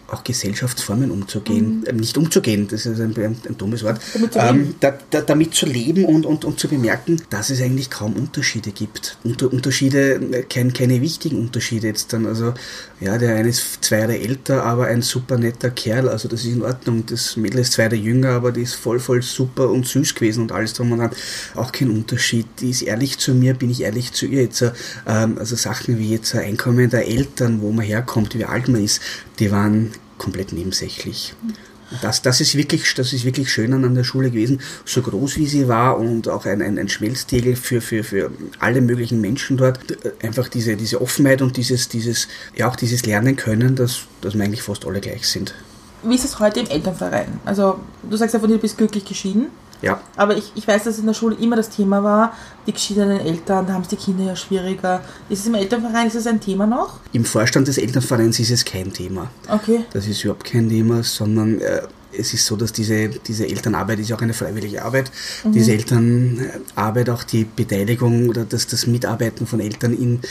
auch Gesellschaftsformen umzugehen, mhm. äh, nicht umzugehen, das ist ein, ein, ein dummes Wort, damit zu, ähm, da, da, damit zu leben und, und, und zu bemerken, dass es eigentlich kaum Unterschiede gibt. Unter, Unterschiede, äh, kein, keine wichtigen Unterschiede jetzt dann, also ja, der eine ist zwei Jahre älter, aber ein super netter Kerl, also das ist in Ordnung, das Mädel ist zwei Jahre jünger, aber die ist voll, voll super und süß gewesen und alles drum und dran, auch kein Unterschied, die ist ehrlich zu mir, bin ich ehrlich zu ihr jetzt, ähm, also Sachen wie jetzt Einkommen der Eltern, wo man herkommt, wie alt man ist, die waren komplett nebensächlich. Das, das, ist wirklich, das ist wirklich schön an der Schule gewesen, so groß wie sie war und auch ein, ein, ein Schmelztiegel für, für, für alle möglichen Menschen dort. Einfach diese, diese Offenheit und dieses, dieses, ja auch dieses Lernen können, dass, dass wir eigentlich fast alle gleich sind. Wie ist es heute im Elternverein? Also du sagst dir, du bist glücklich geschieden. Ja. Aber ich, ich weiß, dass in der Schule immer das Thema war, die geschiedenen Eltern, da haben es die Kinder ja schwieriger. Ist es im Elternverein, ist es ein Thema noch? Im Vorstand des Elternvereins ist es kein Thema. Okay. Das ist überhaupt kein Thema, sondern äh, es ist so, dass diese, diese Elternarbeit ist ja auch eine freiwillige Arbeit. Mhm. Diese Elternarbeit, auch die Beteiligung oder das, das Mitarbeiten von Eltern in,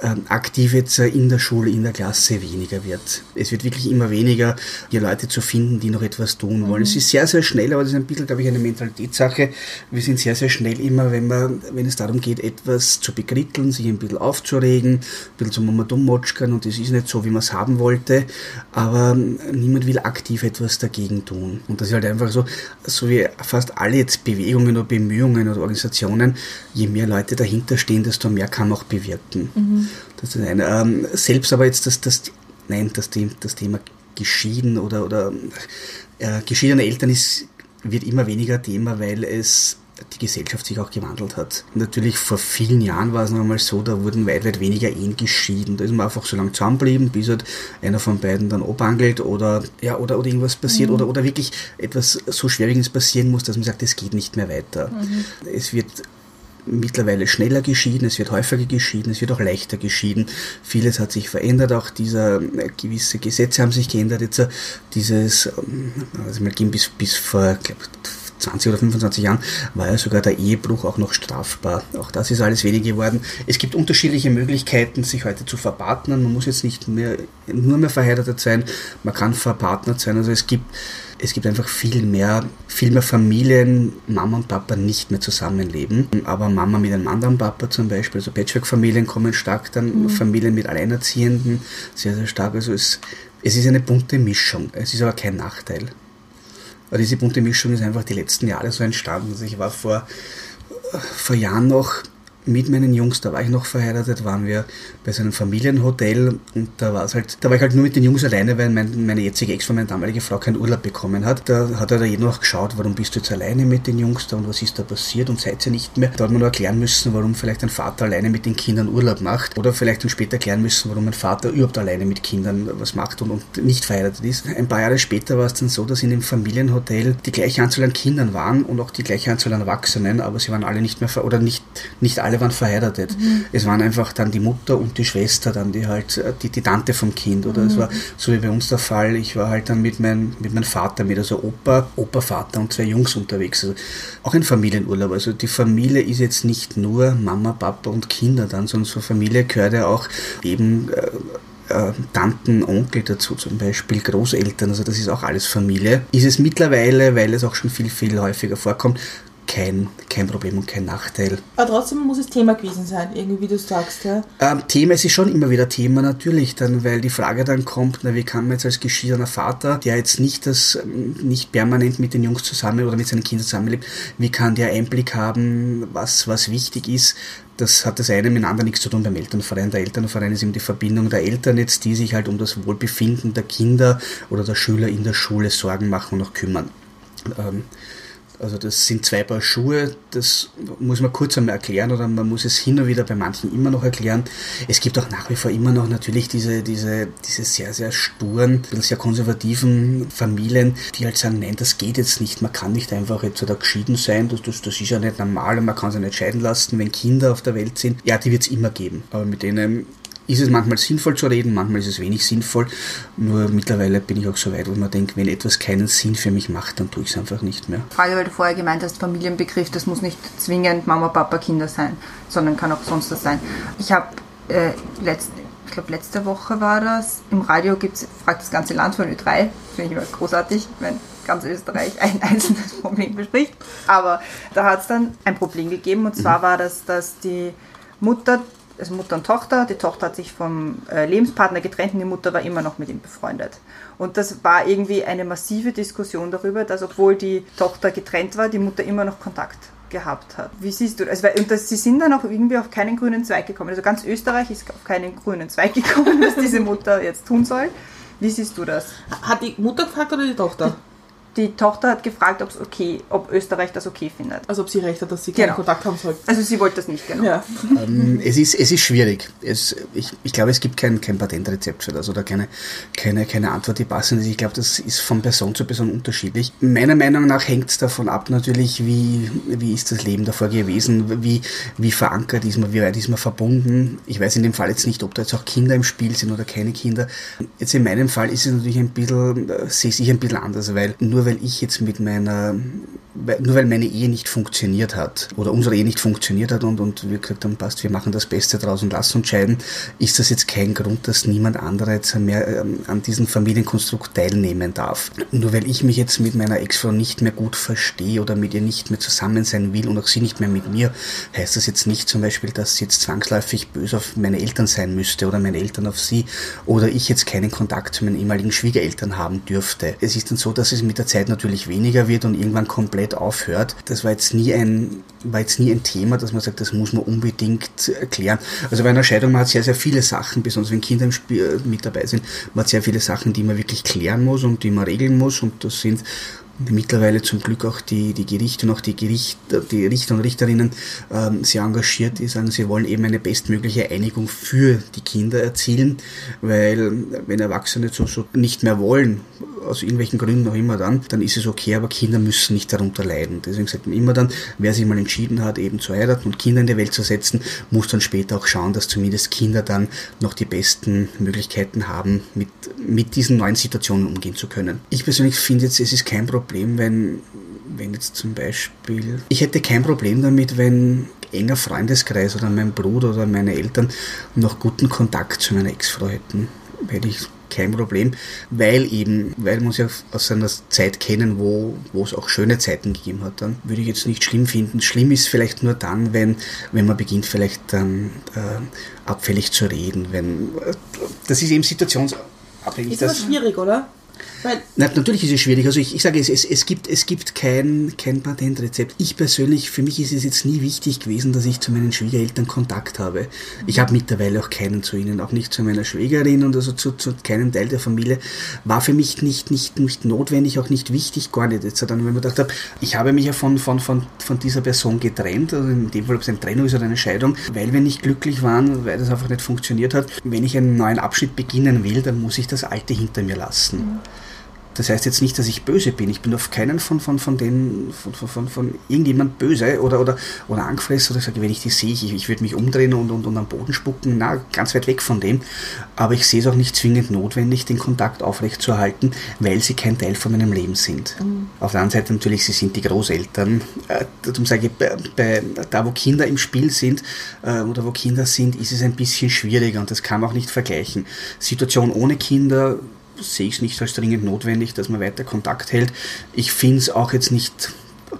äh, aktiv jetzt in der Schule, in der Klasse weniger wird. Es wird wirklich immer weniger, hier Leute zu finden, die noch etwas tun wollen. Mhm. Es ist sehr, sehr schnell, aber das ist ein bisschen, glaube ich, eine Mentalitätssache. Wir sind sehr, sehr schnell immer, wenn, man, wenn es darum geht, etwas zu bekritteln, sich ein bisschen aufzuregen, ein bisschen zum Mama dumm und das ist nicht so, wie man es haben wollte, aber niemand will aktiv etwas dagegen tun tun. Und das ist halt einfach so, so wie fast alle jetzt Bewegungen oder Bemühungen oder Organisationen, je mehr Leute dahinter stehen, desto mehr kann man auch bewirken. Mhm. Das ist eine, ähm, selbst aber jetzt das, das, nein, das, das Thema geschieden oder, oder äh, geschiedene Eltern ist, wird immer weniger Thema, weil es die Gesellschaft sich auch gewandelt hat. Natürlich vor vielen Jahren war es noch einmal so, da wurden weit, weit weniger Ehen geschieden. Da ist man einfach so lange zusammengeblieben, bis halt einer von beiden dann abangelt oder, ja, oder, oder irgendwas passiert mhm. oder, oder wirklich etwas so Schwerwiegendes passieren muss, dass man sagt, es geht nicht mehr weiter. Mhm. Es wird mittlerweile schneller geschieden, es wird häufiger geschieden, es wird auch leichter geschieden. Vieles hat sich verändert, auch dieser äh, gewisse Gesetze haben sich geändert. Jetzt äh, dieses, ähm, also mal ging bis, bis vor, glaub, 20 oder 25 Jahren war ja sogar der Ehebruch auch noch strafbar. Auch das ist alles weniger geworden. Es gibt unterschiedliche Möglichkeiten, sich heute zu verpartnern. Man muss jetzt nicht mehr, nur mehr verheiratet sein, man kann verpartnert sein. Also es gibt, es gibt einfach viel mehr, viel mehr Familien, Mama und Papa nicht mehr zusammenleben. Aber Mama mit einem anderen Papa zum Beispiel, also Patchwork-Familien kommen stark, dann mhm. Familien mit Alleinerziehenden sehr, sehr stark. Also es, es ist eine bunte Mischung. Es ist aber kein Nachteil. Aber diese bunte Mischung ist einfach die letzten Jahre so entstanden. Also ich war vor, vor Jahren noch mit meinen Jungs, da war ich noch verheiratet, waren wir bei so einem Familienhotel und da war es halt, da war ich halt nur mit den Jungs alleine, weil mein, meine jetzige Ex von meiner damaligen Frau keinen Urlaub bekommen hat. Da hat er da jeder noch geschaut, warum bist du jetzt alleine mit den Jungs da und was ist da passiert und seid ihr nicht mehr. Da hat man nur erklären müssen, warum vielleicht ein Vater alleine mit den Kindern Urlaub macht oder vielleicht dann später erklären müssen, warum ein Vater überhaupt alleine mit Kindern was macht und, und nicht verheiratet ist. Ein paar Jahre später war es dann so, dass in dem Familienhotel die gleiche Anzahl an Kindern waren und auch die gleiche Anzahl an Erwachsenen, aber sie waren alle nicht mehr, oder nicht, nicht alle waren verheiratet. Mhm. Es waren einfach dann die Mutter und die Schwester, dann die halt, äh, die, die Tante vom Kind. Oder mhm. es war so wie bei uns der Fall, ich war halt dann mit, mein, mit meinem Vater, mit also Opa, Opa, Vater und zwei Jungs unterwegs. Also auch ein Familienurlaub. Also die Familie ist jetzt nicht nur Mama, Papa und Kinder dann, sondern zur Familie gehört ja auch eben äh, äh, Tanten, Onkel dazu zum Beispiel, Großeltern, also das ist auch alles Familie. Ist es mittlerweile, weil es auch schon viel, viel häufiger vorkommt, kein, kein Problem und kein Nachteil. Aber trotzdem muss es Thema gewesen sein, irgendwie wie du sagst, ja. Ähm, Thema, es ist schon immer wieder Thema natürlich, dann, weil die Frage dann kommt, na, wie kann man jetzt als geschiedener Vater, der jetzt nicht das, nicht permanent mit den Jungs zusammen oder mit seinen Kindern zusammenlebt, wie kann der Einblick haben, was, was wichtig ist, das hat das eine mit dem anderen nichts zu tun beim Elternverein. Der Elternverein ist eben die Verbindung der Eltern jetzt, die sich halt um das Wohlbefinden der Kinder oder der Schüler in der Schule Sorgen machen und auch kümmern. Ähm, also das sind zwei Paar Schuhe, das muss man kurz einmal erklären oder man muss es hin und wieder bei manchen immer noch erklären. Es gibt auch nach wie vor immer noch natürlich diese, diese, diese sehr, sehr sturen, sehr konservativen Familien, die halt sagen, nein, das geht jetzt nicht, man kann nicht einfach jetzt da geschieden sein, das, das, das ist ja nicht normal und man kann sich nicht scheiden lassen, wenn Kinder auf der Welt sind. Ja, die wird es immer geben, aber mit denen ist es manchmal sinnvoll zu reden, manchmal ist es wenig sinnvoll. Nur mittlerweile bin ich auch so weit, wo man denkt, wenn etwas keinen Sinn für mich macht, dann tue ich es einfach nicht mehr. Frage, weil du vorher gemeint hast, Familienbegriff, das muss nicht zwingend Mama, Papa, Kinder sein, sondern kann auch sonst was sein. Ich habe äh, letzt, ich glaube letzte Woche war das, im Radio gibt's, fragt das ganze Land von Ö3, finde ich immer großartig, wenn ganz Österreich ein einzelnes Problem bespricht. Aber da hat es dann ein Problem gegeben und zwar war das, dass die Mutter also Mutter und Tochter. Die Tochter hat sich vom äh, Lebenspartner getrennt und die Mutter war immer noch mit ihm befreundet. Und das war irgendwie eine massive Diskussion darüber, dass obwohl die Tochter getrennt war, die Mutter immer noch Kontakt gehabt hat. Wie siehst du das? Und das, sie sind dann auch irgendwie auf keinen grünen Zweig gekommen. Also ganz Österreich ist auf keinen grünen Zweig [LAUGHS] gekommen, was diese Mutter jetzt tun soll. Wie siehst du das? Hat die Mutter gefragt oder die Tochter? Tochter hat gefragt, ob's okay, ob Österreich das okay findet. Also ob sie recht hat, dass sie keinen Genau. Kontakt haben soll. Also sie wollte das nicht, genau. Ja. Ähm, es, ist, es ist schwierig. Es, ich, ich glaube, es gibt kein, kein Patentrezept für das oder keine, keine, keine Antwort, die passend ist. Ich glaube, das ist von Person zu Person unterschiedlich. Meiner Meinung nach hängt es davon ab, natürlich, wie, wie ist das Leben davor gewesen, wie, wie verankert ist man, wie weit ist man verbunden. Ich weiß in dem Fall jetzt nicht, ob da jetzt auch Kinder im Spiel sind oder keine Kinder. Jetzt in meinem Fall ist es natürlich ein bisschen, äh, sehe ich ein bisschen anders, weil nur weil ich jetzt mit meiner, nur weil meine Ehe nicht funktioniert hat oder unsere Ehe nicht funktioniert hat und, und wir gesagt haben, passt, wir machen das Beste draus und lassen uns scheiden, ist das jetzt kein Grund, dass niemand anderer jetzt mehr ähm, an diesem Familienkonstrukt teilnehmen darf. Nur weil ich mich jetzt mit meiner Ex-Frau nicht mehr gut verstehe oder mit ihr nicht mehr zusammen sein will und auch sie nicht mehr mit mir, heißt das jetzt nicht zum Beispiel, dass sie jetzt zwangsläufig böse auf meine Eltern sein müsste oder meine Eltern auf sie oder ich jetzt keinen Kontakt zu meinen ehemaligen Schwiegereltern haben dürfte. Es ist dann so, dass es mit der Zeit natürlich weniger wird und irgendwann komplett aufhört. Das war jetzt nie ein, war jetzt nie ein Thema, dass man sagt, das muss man unbedingt erklären. Also bei einer Scheidung, man hat sehr, sehr viele Sachen, besonders wenn Kinder im Spiel äh, mit dabei sind, man hat sehr viele Sachen, die man wirklich klären muss und die man regeln muss und das sind mittlerweile zum Glück auch die, die Gerichte und auch die, Gericht, die Richter und Richterinnen ähm, sehr engagiert, die sagen, sie wollen eben eine bestmögliche Einigung für die Kinder erzielen, weil wenn Erwachsene so, so nicht mehr wollen, aus irgendwelchen Gründen auch immer dann, dann ist es okay, aber Kinder müssen nicht darunter leiden. Deswegen sagt man immer dann, wer sich mal entschieden hat, eben zu heiraten und Kinder in die Welt zu setzen, muss dann später auch schauen, dass zumindest Kinder dann noch die besten Möglichkeiten haben, mit, mit diesen neuen Situationen umgehen zu können. Ich persönlich finde jetzt, es ist kein Problem, wenn, wenn jetzt zum Beispiel, ich hätte kein Problem damit, wenn enger Freundeskreis oder mein Bruder oder meine Eltern noch guten Kontakt zu meiner Ex-Frau hätten. Hätte ich kein Problem, weil eben, weil uns ja aus einer Zeit kennen, wo, wo es auch schöne Zeiten gegeben hat, dann würde ich jetzt nicht schlimm finden. Schlimm ist vielleicht nur dann, wenn, wenn man beginnt, vielleicht dann äh, abfällig zu reden. Wenn, äh, das ist eben situationsabhängig. Ist Das, schwierig, oder? Weil na, natürlich ist es schwierig. Also ich, ich sage, es, es, es gibt, es gibt kein, kein Patentrezept. Ich persönlich, für mich ist es jetzt nie wichtig gewesen, dass ich zu meinen Schwiegereltern Kontakt habe. Ich habe mittlerweile auch keinen zu ihnen, auch nicht zu meiner Schwägerin und also zu, zu keinem Teil der Familie. War für mich nicht, nicht, nicht notwendig, auch nicht wichtig, gar nicht. Jetzt dann, wenn man gedacht habe, ich habe mich ja von, von, von, von dieser Person getrennt, also in dem Fall, ob es eine Trennung ist oder eine Scheidung, weil wir nicht glücklich waren, weil das einfach nicht funktioniert hat. Wenn ich einen neuen Abschnitt beginnen will, dann muss ich das Alte hinter mir lassen. Das heißt jetzt nicht, dass ich böse bin. Ich bin auf keinen von, von, von denen, von, von, von, von irgendjemand böse oder, oder, oder angefressen oder sage, wenn ich die sehe, ich, ich würde mich umdrehen und, und, und am Boden spucken. Na, ganz weit weg von dem. Aber ich sehe es auch nicht zwingend notwendig, den Kontakt aufrechtzuerhalten, weil sie kein Teil von meinem Leben sind. Auf der anderen Seite natürlich, sie sind die Großeltern. Äh, darum sage ich, bei, bei, da wo Kinder im Spiel sind äh, oder wo Kinder sind, ist es ein bisschen schwieriger und das kann man auch nicht vergleichen. Situation ohne Kinder sehe ich es nicht als dringend notwendig, dass man weiter Kontakt hält. Ich finde es auch jetzt nicht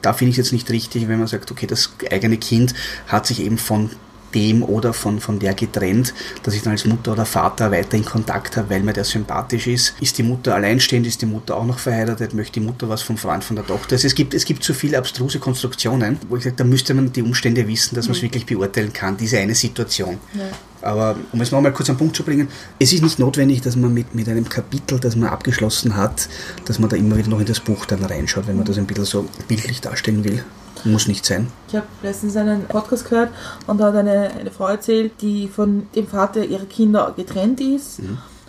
da finde ich es jetzt nicht richtig, wenn man sagt, okay, das eigene Kind hat sich eben von dem oder von, von der getrennt, dass ich dann als Mutter oder Vater weiter in Kontakt habe, weil mir der sympathisch ist. Ist die Mutter alleinstehend, ist die Mutter auch noch verheiratet, möchte die Mutter was vom Freund von der Tochter. Also es gibt, es gibt so viele abstruse Konstruktionen, wo ich sage, da müsste man die Umstände wissen, dass man es wirklich beurteilen kann, diese eine Situation. Ja. Aber um es nochmal kurz am Punkt zu bringen, es ist nicht notwendig, dass man mit, mit einem Kapitel, das man abgeschlossen hat, dass man da immer wieder noch in das Buch dann reinschaut, wenn man das ein bisschen so bildlich darstellen will. Muss nicht sein. Ich habe letztens einen Podcast gehört und da hat eine, eine Frau erzählt, die von dem Vater ihrer Kinder getrennt ist.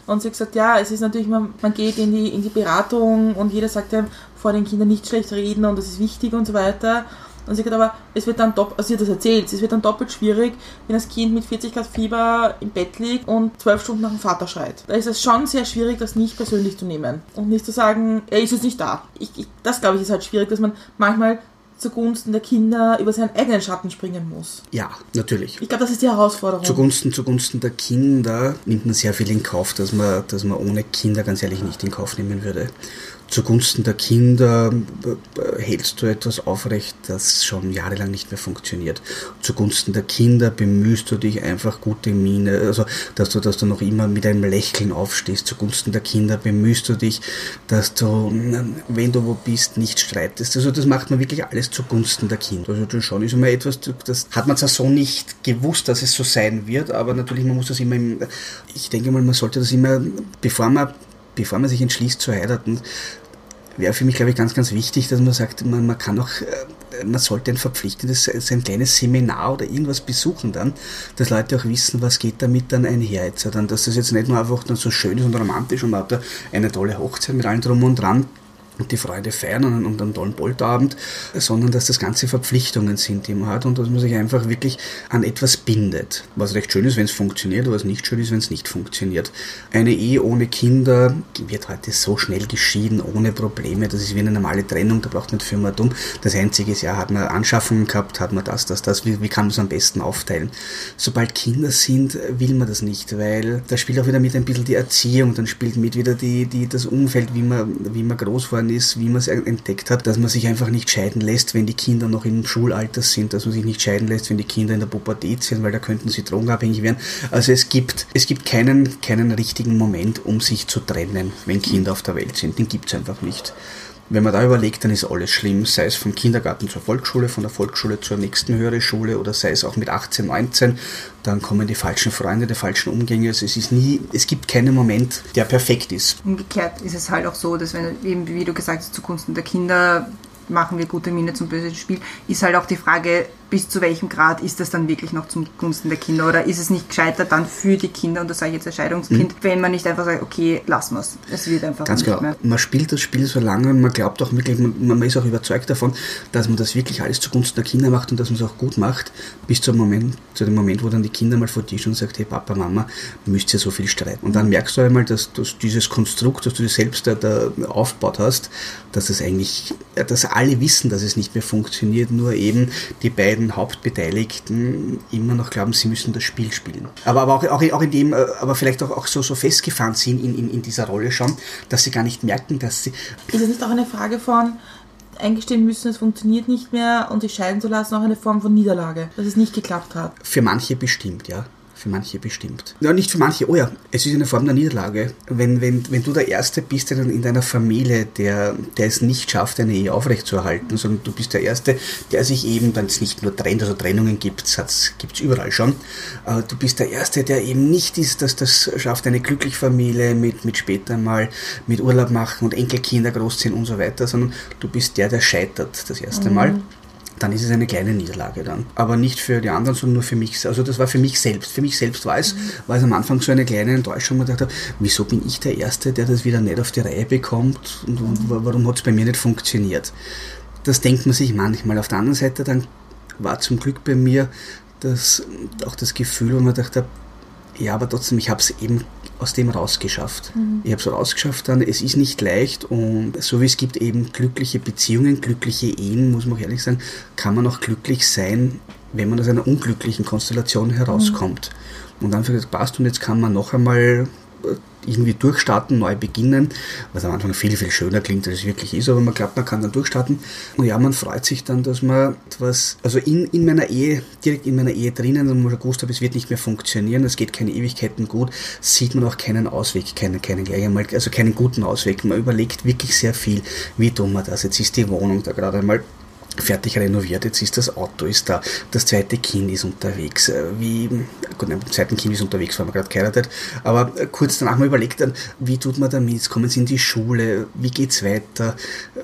Und sie hat gesagt, ja, es ist natürlich, man, man geht in die, in die Beratung und jeder sagt einem, vor den Kindern nicht schlecht reden und das ist wichtig und so weiter. Und sie hat gesagt, aber es wird dann doppelt, also sie hat das erzählt, es wird dann doppelt schwierig, wenn das Kind mit 40 Grad Fieber im Bett liegt und zwölf Stunden nach dem Vater schreit. Da ist es schon sehr schwierig, das nicht persönlich zu nehmen und nicht zu sagen, er ist jetzt nicht da. Ich, ich, das glaube ich ist halt schwierig, dass man manchmal zugunsten der Kinder über seinen eigenen Schatten springen muss. Ja, natürlich. Ich glaube, das ist die Herausforderung. Zugunsten, zugunsten der Kinder nimmt man sehr viel in Kauf, dass man, dass man ohne Kinder ganz ehrlich nicht in Kauf nehmen würde. Zugunsten der Kinder äh, hältst du etwas aufrecht, das schon jahrelang nicht mehr funktioniert. Zugunsten der Kinder bemühst du dich einfach gute Miene, also dass du, dass du noch immer mit einem Lächeln aufstehst. Zugunsten der Kinder bemühst du dich, dass du, wenn du wo bist, nicht streitest. Also das macht man wirklich alles zugunsten der Kinder. Also das schon ist immer etwas, das hat man zwar so nicht gewusst, dass es so sein wird, aber natürlich man muss das immer im, ich denke mal, man sollte das immer, bevor man bevor man sich entschließt zu heiraten, wäre für mich, glaube ich, ganz, ganz wichtig, dass man sagt, man, man kann auch, äh, man sollte ein verpflichtendes, ein kleines Seminar oder irgendwas besuchen dann, dass Leute auch wissen, was geht damit dann einher jetzt. Dann, dass das jetzt nicht nur einfach dann so schön ist und romantisch und man hat da eine tolle Hochzeit mit allem drum und dran, und die Freude feiern und, einen tollen Bolterabend, sondern dass das Ganze Verpflichtungen sind, die man hat und dass man sich einfach wirklich an etwas bindet. Was recht schön ist, wenn es funktioniert, was nicht schön ist, wenn es nicht funktioniert. Eine Ehe ohne Kinder wird heute so schnell geschieden, ohne Probleme. Das ist wie eine normale Trennung, da braucht man nicht viel mehr dumm. Das Einzige ist, ja, hat man Anschaffungen gehabt, hat man das, das, das, wie, wie kann man es am besten aufteilen? Sobald Kinder sind, will man das nicht, weil da spielt auch wieder mit ein bisschen die Erziehung, dann spielt mit wieder die, die, das Umfeld, wie man, wie man groß geworden ist, wie man es entdeckt hat, dass man sich einfach nicht scheiden lässt, wenn die Kinder noch im Schulalter sind, dass man sich nicht scheiden lässt, wenn die Kinder in der Pubertät sind, weil da könnten sie drogenabhängig werden. Also es gibt, es gibt keinen, keinen richtigen Moment, um sich zu trennen, wenn Kinder auf der Welt sind. Den gibt es einfach nicht. Wenn man da überlegt, dann ist alles schlimm, sei es vom Kindergarten zur Volksschule, von der Volksschule zur nächsten höhere Schule oder sei es auch mit 18, 19, dann kommen die falschen Freunde, die falschen Umgänge. Also es ist nie, es gibt keinen Moment, der perfekt ist. Umgekehrt ist es halt auch so, dass wenn eben, wie du gesagt hast, zugunsten der Kinder machen wir gute Miene zum bösen Spiel, ist halt auch die Frage, bis zu welchem Grad ist das dann wirklich noch zum Gunsten der Kinder oder ist es nicht gescheiter dann für die Kinder, und das sage ich jetzt als Scheidungskind, wenn man nicht einfach sagt, okay, lassen wir es. Es wird einfach Ganz genau. mehr. Man spielt das Spiel so lange und man glaubt auch wirklich, man, man ist auch überzeugt davon, dass man das wirklich alles zugunsten der Kinder macht und dass man es auch gut macht, bis zum Moment, zu dem Moment, wo dann die Kinder mal vor dir stehen und sagt, hey Papa, Mama, müsst ihr so viel streiten. Und dann merkst du einmal, dass, dass dieses Konstrukt, das du dir selbst da, da aufgebaut hast, dass es eigentlich, dass alle wissen, dass es nicht mehr funktioniert, nur eben die beiden Hauptbeteiligten immer noch glauben, sie müssen das Spiel spielen. Aber, aber auch, auch, auch in dem, äh, aber vielleicht auch, auch so, so festgefahren sind in, in, in dieser Rolle schon, dass sie gar nicht merken, dass sie, Ist es nicht auch eine Frage von eingestehen müssen, es funktioniert nicht mehr und sich scheiden zu lassen, auch eine Form von Niederlage, dass es nicht geklappt hat? Für manche bestimmt, ja. Für manche bestimmt. Ja, nicht für manche. Oh ja, es ist eine Form der Niederlage. Wenn, wenn, wenn du der Erste bist in in deiner Familie, der, der es nicht schafft, eine Ehe aufrechtzuerhalten, sondern du bist der Erste, der sich eben, wenn es nicht nur trennt, also Trennungen gibt es überall schon, aber du bist der Erste, der eben nicht ist, dass das schafft, eine glückliche Familie mit, mit später mal mit Urlaub machen und Enkelkinder großziehen und so weiter, sondern du bist der, der scheitert das erste Mal dann ist es eine kleine Niederlage dann. Aber nicht für die anderen, sondern nur für mich. Also das war für mich selbst. Für mich selbst war es, war es am Anfang so eine kleine Enttäuschung, wo ich dachte, wieso bin ich der Erste, der das wieder nicht auf die Reihe bekommt und, und warum hat es bei mir nicht funktioniert? Das denkt man sich manchmal. Auf der anderen Seite dann war zum Glück bei mir das, auch das Gefühl, wo man dachte, ja, aber trotzdem, ich habe es eben aus dem rausgeschafft. Ich habe es rausgeschafft dann, es ist nicht leicht und so wie es gibt eben glückliche Beziehungen, glückliche Ehen, muss man auch ehrlich sagen, kann man auch glücklich sein, wenn man aus einer unglücklichen Konstellation herauskommt. Und dann gesagt, passt und jetzt kann man noch einmal äh, irgendwie durchstarten, neu beginnen, was am Anfang viel, viel schöner klingt, als es wirklich ist, aber man glaubt, man kann dann durchstarten. Und ja, man freut sich dann, dass man etwas, also in, in meiner Ehe, direkt in meiner Ehe drinnen, wo man schon gewusst habe, es wird nicht mehr funktionieren, es geht keine Ewigkeiten gut, sieht man auch keinen Ausweg, keinen, keinen also keinen guten Ausweg. Man überlegt wirklich sehr viel, wie tun wir das? Jetzt ist die Wohnung da gerade einmal fertig renoviert, jetzt ist das Auto ist da, das zweite Kind ist unterwegs, äh, wie, gut, nein, beim zweiten Kind ist unterwegs, weil man gerade geheiratet, aber kurz danach mal überlegt dann, wie tut man damit, jetzt kommen sie in die Schule, wie geht's weiter,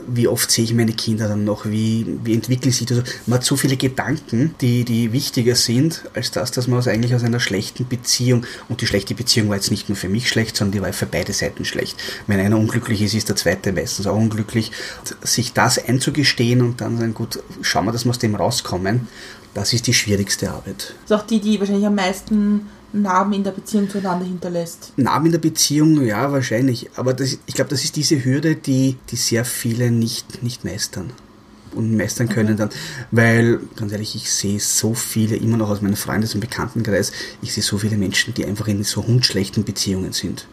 wie oft sehe ich meine Kinder dann noch, wie, wie entwickeln sich das, man hat so viele Gedanken, die, die wichtiger sind, als das, dass man aus eigentlich aus einer schlechten Beziehung, und die schlechte Beziehung war jetzt nicht nur für mich schlecht, sondern die war für beide Seiten schlecht. Wenn einer unglücklich ist, ist der zweite meistens auch unglücklich. Sich das einzugestehen und dann sagen, gut, schauen wir, dass wir aus dem rauskommen, das ist die schwierigste Arbeit. Das ist auch die, die wahrscheinlich am meisten Narben in der Beziehung zueinander hinterlässt. Narben in der Beziehung, ja, wahrscheinlich. Aber das, ich glaube, das ist diese Hürde, die, die sehr viele nicht, nicht meistern. Und meistern können dann. Weil, ganz ehrlich, ich sehe so viele, immer noch aus meinem Freundes- und Bekanntenkreis, ich sehe so viele Menschen, die einfach in so hundschlechten Beziehungen sind.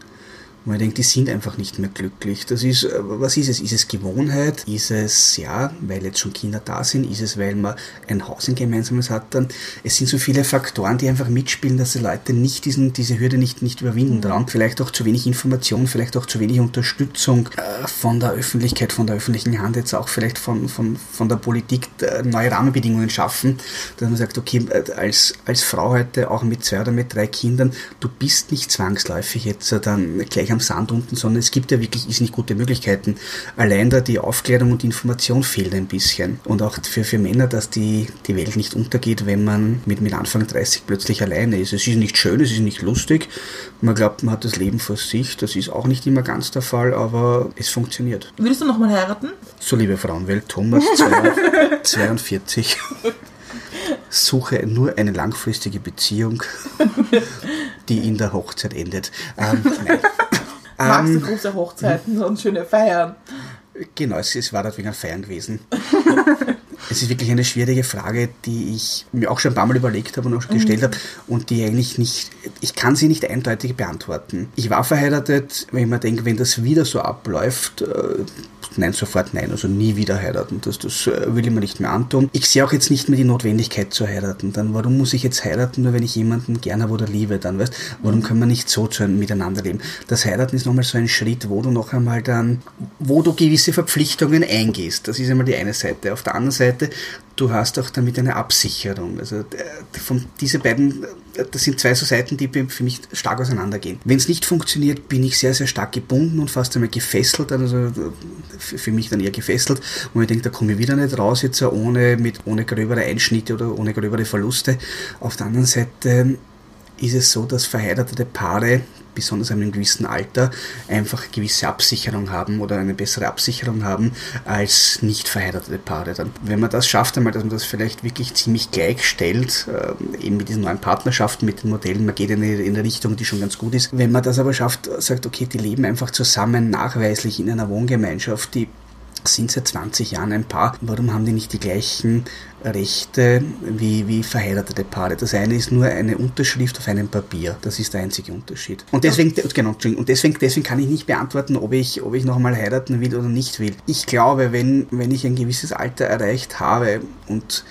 Man denkt, die sind einfach nicht mehr glücklich. Das ist, äh, was ist es? Ist es Gewohnheit? Ist es, ja, weil jetzt schon Kinder da sind? Ist es, weil man ein Haus ein gemeinsames hat dann? Es sind so viele Faktoren, die einfach mitspielen, dass die Leute nicht diesen, diese Hürde nicht, nicht überwinden dran. Vielleicht auch zu wenig Information, vielleicht auch zu wenig Unterstützung äh, von der Öffentlichkeit, von der öffentlichen Hand, jetzt auch vielleicht von, von, von der Politik äh, neue Rahmenbedingungen schaffen, dass man sagt, okay, als, als Frau heute, auch mit zwei oder mit drei Kindern, du bist nicht zwangsläufig jetzt äh, dann gleich am Sand unten, sondern es gibt ja wirklich ist nicht gute Möglichkeiten. Allein da die Aufklärung und die Information fehlt ein bisschen. Und auch für, für Männer, dass die, die Welt nicht untergeht, wenn man mit, mit Anfang 30 plötzlich alleine ist. Es ist nicht schön, es ist nicht lustig. Man glaubt, man hat das Leben vor sich. Das ist auch nicht immer ganz der Fall, aber es funktioniert. Würdest du nochmal heiraten? So, liebe Frauenwelt, Thomas 42. [LAUGHS] Suche nur eine langfristige Beziehung, die in der Hochzeit endet. Ähm, nein. Magst du Ähm, große Hochzeiten und schöne Feiern? Genau, es, es war dort wegen ein Feiern gewesen. [LAUGHS] es ist wirklich eine schwierige Frage, die ich mir auch schon ein paar Mal überlegt habe und auch schon gestellt habe und die eigentlich nicht, ich kann sie nicht eindeutig beantworten. Ich war verheiratet, wenn ich mir denke, wenn das wieder so abläuft, äh, nein, sofort nein, also nie wieder heiraten. Das, das äh, will ich mir nicht mehr antun. Ich sehe auch jetzt nicht mehr die Notwendigkeit zu heiraten. Dann warum muss ich jetzt heiraten, nur wenn ich jemanden gerne habe oder liebe, dann weißt, warum können wir nicht so miteinander leben? Das Heiraten ist nochmal so ein Schritt, wo du noch einmal dann, wo du gewisse Verpflichtungen eingehst. Das ist einmal die eine Seite. Auf der anderen Seite, du hast auch damit eine Absicherung. Also äh, von diese beiden, äh, das sind zwei so Seiten, die für mich stark auseinandergehen. Wenn es nicht funktioniert, bin ich sehr, sehr stark gebunden und fast einmal gefesselt, also äh, für mich dann eher gefesselt, und ich denke, da komme ich wieder nicht raus, jetzt ohne, mit, ohne gröbere Einschnitte oder ohne gröbere Verluste. Auf der anderen Seite ist es so, dass verheiratete Paare, besonders in einem gewissen Alter, einfach gewisse Absicherung haben oder eine bessere Absicherung haben als nicht verheiratete Paare. Dann, wenn man das schafft, einmal, dass man das vielleicht wirklich ziemlich gleich stellt, äh, eben mit diesen neuen Partnerschaften, mit den Modellen, man geht in eine, in eine Richtung, die schon ganz gut ist. Wenn man das aber schafft, sagt, okay, die leben einfach zusammen nachweislich in einer Wohngemeinschaft, die sind seit 20 Jahren ein Paar. Warum haben die nicht die gleichen Rechte wie, wie verheiratete Paare? Das eine ist nur eine Unterschrift auf einem Papier. Das ist der einzige Unterschied. Und deswegen, genau, und deswegen, deswegen kann ich nicht beantworten, ob ich, ob ich noch mal heiraten will oder nicht will. Ich glaube, wenn, wenn ich ein gewisses Alter erreicht habe und,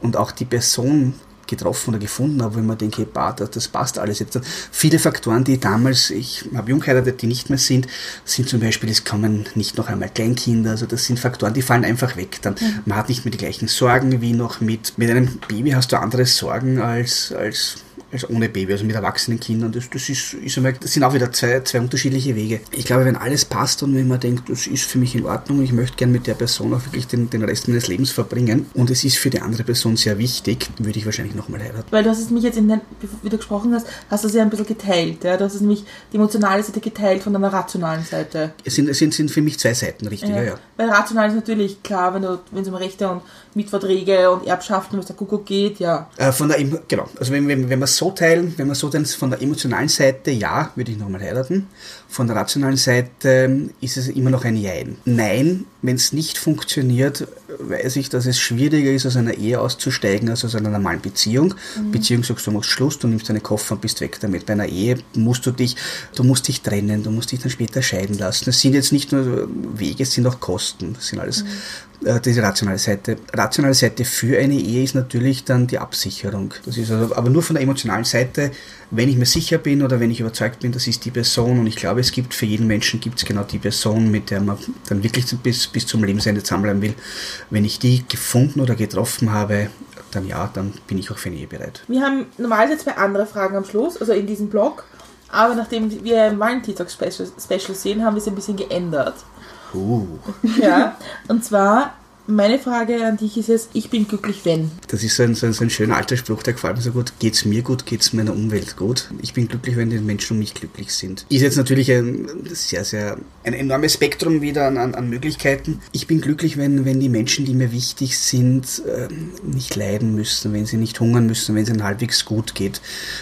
und auch die Person getroffen oder gefunden habe, ich mir denke, bah, das, das passt alles jetzt. Viele Faktoren, die damals, ich habe jung geheiratet, die nicht mehr sind, sind zum Beispiel, es kommen nicht noch einmal Kleinkinder, also das sind Faktoren, die fallen einfach weg. Dann, Man hat nicht mehr die gleichen Sorgen wie noch mit, mit einem Baby hast du andere Sorgen als, als als ohne Baby, also mit erwachsenen Kindern. Das, das, ist, ist einmal, das sind auch wieder zwei, zwei unterschiedliche Wege. Ich glaube, wenn alles passt und wenn man denkt, das ist für mich in Ordnung, ich möchte gern mit der Person auch wirklich den, den Rest meines Lebens verbringen und es ist für die andere Person sehr wichtig, würde ich wahrscheinlich nochmal heiraten. Weil du hast es mich jetzt, in den, wie du gesprochen hast, hast du es ja ein bisschen geteilt. Ja? Du hast es nämlich die emotionale Seite geteilt von deiner rationalen Seite. Es sind, es sind, sind für mich zwei Seiten, richtig, ja, ja. Weil rational ist natürlich klar, wenn es um Rechte und Mietverträge und Erbschaften, was der Kuckuck geht, ja. Äh, von der, genau, also wenn, wenn, wenn man es so teilen, wenn man so dann von der emotionalen Seite, ja, würde ich nochmal heiraten. Von der rationalen Seite ist es immer noch ein Jein. Nein, wenn es nicht funktioniert, weiß ich, dass es schwieriger ist, aus einer Ehe auszusteigen, als aus einer normalen Beziehung. Mhm. Beziehung sagst du, machst Schluss, du nimmst deine Koffer und bist weg damit. Bei einer Ehe musst du dich, du musst dich trennen, du musst dich dann später scheiden lassen. Es sind jetzt nicht nur Wege, es sind auch Kosten. Das sind alles mhm. äh, diese rationale Seite. Rationale Seite für eine Ehe ist natürlich dann die Absicherung. Das ist also, aber nur von der emotionalen Seite, wenn ich mir sicher bin oder wenn ich überzeugt bin, das ist die Person und ich glaube, es gibt für jeden Menschen gibt es genau die Person, mit der man dann wirklich bis, bis zum Lebensende zusammenbleiben will. Wenn ich die gefunden oder getroffen habe, dann ja, dann bin ich auch für eine Ehe bereit. Wir haben normalerweise zwei andere Fragen am Schluss, also in diesem Blog, aber nachdem wir im Valentin Special, Special sehen, haben wir es ein bisschen geändert. Uh. Ja, [LAUGHS] und zwar meine Frage an dich ist jetzt, ich bin glücklich, wenn. Das ist so ein, so ein, so ein schöner alter Spruch, der gefällt mir so gut. Geht es mir gut, geht es meiner Umwelt gut? Ich bin glücklich, wenn die Menschen um mich glücklich sind. Ist jetzt natürlich ein sehr, sehr, ein enormes Spektrum wieder an, an, an Möglichkeiten. Ich bin glücklich, wenn, wenn die Menschen, die mir wichtig sind, äh, nicht leiden müssen, wenn sie nicht hungern müssen, wenn es ihnen halbwegs gut geht.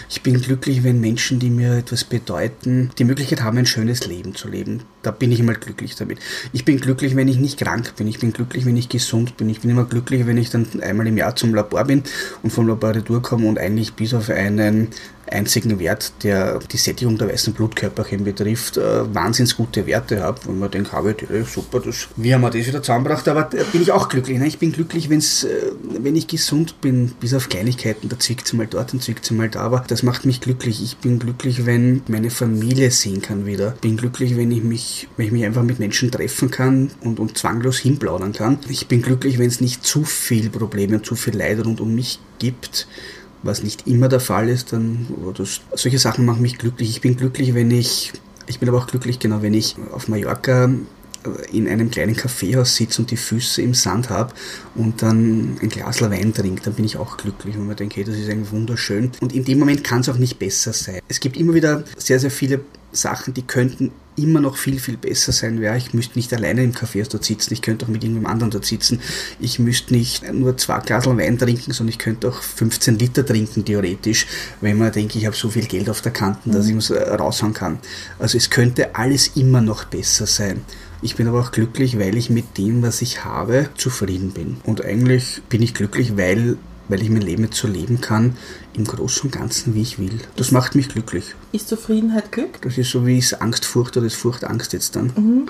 Ich bin glücklich, wenn Menschen, die mir etwas bedeuten, die Möglichkeit haben, ein schönes Leben zu leben. Da bin ich immer glücklich damit. Ich bin glücklich, wenn ich nicht krank bin. Ich bin glücklich, wenn ich gesund bin. Ich bin immer glücklich, wenn ich dann einmal im Jahr zum Labor bin und vom Labor retour komme und eigentlich bis auf einen einzigen Wert, der die Sättigung der weißen Blutkörperchen betrifft, äh, wahnsinnig gute Werte habe. Und man denkt, habe ich, super, das, wie haben wir das wieder zusammengebracht? Aber da bin ich auch glücklich. Ne? Ich bin glücklich, wenn's, äh, wenn ich gesund bin, bis auf Kleinigkeiten. Da zwickt es mal dort und zwickt es mal da. Aber das macht mich glücklich. Ich bin glücklich, wenn meine Familie sehen kann wieder. Bin glücklich, wenn ich mich, wenn ich mich einfach mit Menschen treffen kann und, und zwanglos hinplaudern kann. Ich bin glücklich, wenn es nicht zu viel Probleme und zu viel Leid rund um mich gibt was nicht immer der Fall ist, dann das, solche Sachen machen mich glücklich. Ich bin glücklich, wenn ich, ich bin aber auch glücklich, genau, wenn ich auf Mallorca äh, in einem kleinen Kaffeehaus sitze und die Füße im Sand habe und dann ein Glas Wein trinke, dann bin ich auch glücklich, wenn man denkt, hey, das ist eigentlich wunderschön. Und in dem Moment kann es auch nicht besser sein. Es gibt immer wieder sehr, sehr viele Sachen, die könnten immer noch viel, viel besser sein wäre. Ich müsste nicht alleine im Café dort sitzen, ich könnte auch mit irgendjemand anderem dort sitzen. Ich müsste nicht nur zwei Glas Wein trinken, sondern ich könnte auch 15 Liter trinken, theoretisch, wenn man denkt, ich habe so viel Geld auf der Kante, dass mhm. ich es äh, raushauen kann. Also es könnte alles immer noch besser sein. Ich bin aber auch glücklich, weil ich mit dem, was ich habe, zufrieden bin. Und eigentlich bin ich glücklich, weil weil ich mein Leben jetzt so leben kann, im Großen und Ganzen, wie ich will. Das macht mich glücklich. Ist Zufriedenheit Glück? Das ist so wie es Angst, Furcht oder ist Furcht, Angst jetzt dann. Mhm.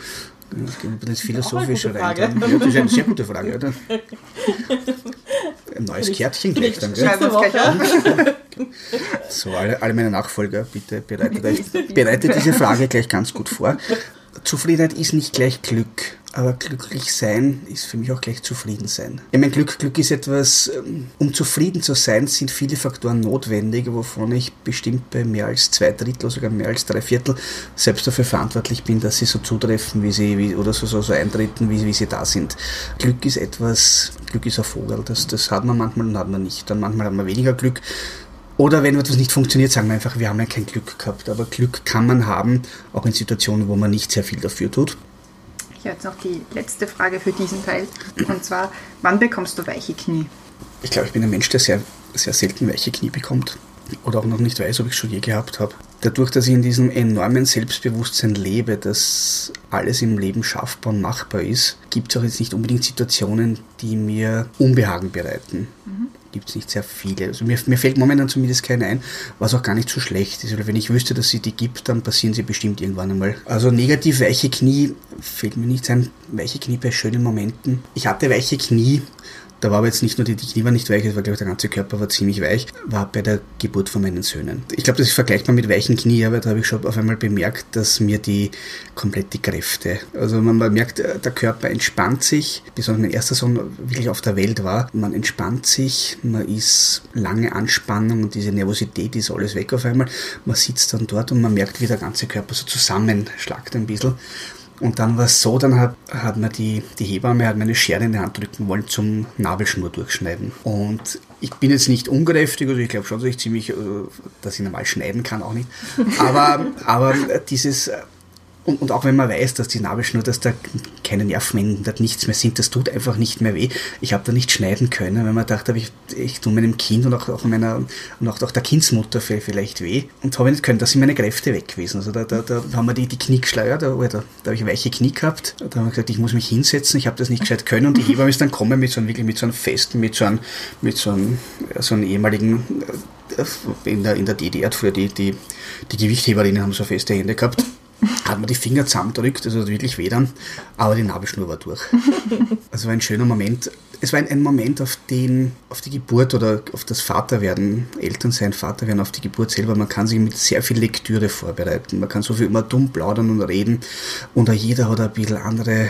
Das geht ein bisschen philosophischer rein. Ja, das ist eine sehr gute Frage, oder? Ein neues Kärtchen gleich dann, gell? [LAUGHS] [LAUGHS] So, alle, alle meine Nachfolger, bitte bereitet, [LAUGHS] bereitet diese Frage gleich ganz gut vor. Zufriedenheit ist nicht gleich Glück. Aber glücklich sein ist für mich auch gleich zufrieden sein. Ich meine, Glück, Glück ist etwas, ähm, um zufrieden zu sein, sind viele Faktoren notwendig, wovon ich bestimmt bei mehr als zwei Drittel, sogar mehr als drei Viertel selbst dafür verantwortlich bin, dass sie so zutreffen, wie sie, wie, oder so, so, so eintreten, wie, wie sie da sind. Glück ist etwas, Glück ist ein Vogel, das, das hat man manchmal und hat man nicht. Dann manchmal hat man weniger Glück. Oder wenn etwas nicht funktioniert, sagen wir einfach, wir haben ja kein Glück gehabt. Aber Glück kann man haben, auch in Situationen, wo man nicht sehr viel dafür tut. Jetzt noch die letzte Frage für diesen Teil. Und zwar, wann bekommst du weiche Knie? Ich glaube, ich bin ein Mensch, der sehr, sehr selten weiche Knie bekommt. Oder auch noch nicht weiß, ob ich schon je gehabt habe. Dadurch, dass ich in diesem enormen Selbstbewusstsein lebe, dass alles im Leben schaffbar und machbar ist, gibt es auch jetzt nicht unbedingt Situationen, die mir Unbehagen bereiten. Mhm gibt es nicht sehr viele. Also mir, mir fällt momentan zumindest keine ein, was auch gar nicht so schlecht ist. Weil wenn ich wüsste, dass sie die gibt, dann passieren sie bestimmt irgendwann einmal. Also negativ weiche Knie fällt mir nicht ein. Weiche Knie bei schönen Momenten. Ich hatte weiche Knie da war aber jetzt nicht nur die, Knie war nicht weich, es war glaube ich der ganze Körper war ziemlich weich, war bei der Geburt von meinen Söhnen. Ich glaube, das ist vergleichbar mit weichen Knie, aber da habe ich schon auf einmal bemerkt, dass mir die komplett die Kräfte, also man, man merkt, äh, der Körper entspannt sich, besonders mein erster Sohn wirklich auf der Welt war, man entspannt sich, man ist lange Anspannung und diese Nervosität ist alles weg auf einmal, man sitzt dann dort und man merkt, wie der ganze Körper so zusammenschlagt ein bisschen. Und dann war es so, dann hat, hat mir die, die Hebamme hat meine Schere in die Hand drücken wollen zum Nabelschnur durchschneiden. Und ich bin jetzt nicht unkräftig, also ich glaube schon, dass ich ziemlich, äh, dass ich normal schneiden kann, auch nicht. Aber, aber dieses Und, und auch wenn man weiß, dass die Nabelschnur, dass da keine Nervenenden, da nichts mehr sind, das tut einfach nicht mehr weh. Ich habe da nicht schneiden können, weil man dachte, ich, ich tue meinem Kind und auch, auch meiner und auch, auch der Kindsmutter vielleicht weh. Und habe ich nicht können, da sind meine Kräfte weg gewesen. Also da, da, da haben wir die, die Knie geschleiert, da, da, da habe ich weiche Knie gehabt. Da haben wir gesagt, ich muss mich hinsetzen, ich habe das nicht gescheit können und die Hebamme ist dann kommen mit so einem, wirklich mit so einem festen, mit so einem, mit so einem, so einem ehemaligen äh, in der, in der DDR früher die, die, die Gewichtheberinnen haben so feste Hände gehabt hat man die Finger zusammendrückt, also wirklich weh dann, aber die Nabelschnur war durch. [LAUGHS] also war ein schöner Moment. Es war ein, ein, Moment, auf den, auf die Geburt oder auf das Vaterwerden, Elternsein, Vaterwerden, auf die Geburt selber, man kann sich mit sehr viel Lektüre vorbereiten. Man kann so viel immer dumm plaudern und reden und jeder hat ein bisschen andere äh,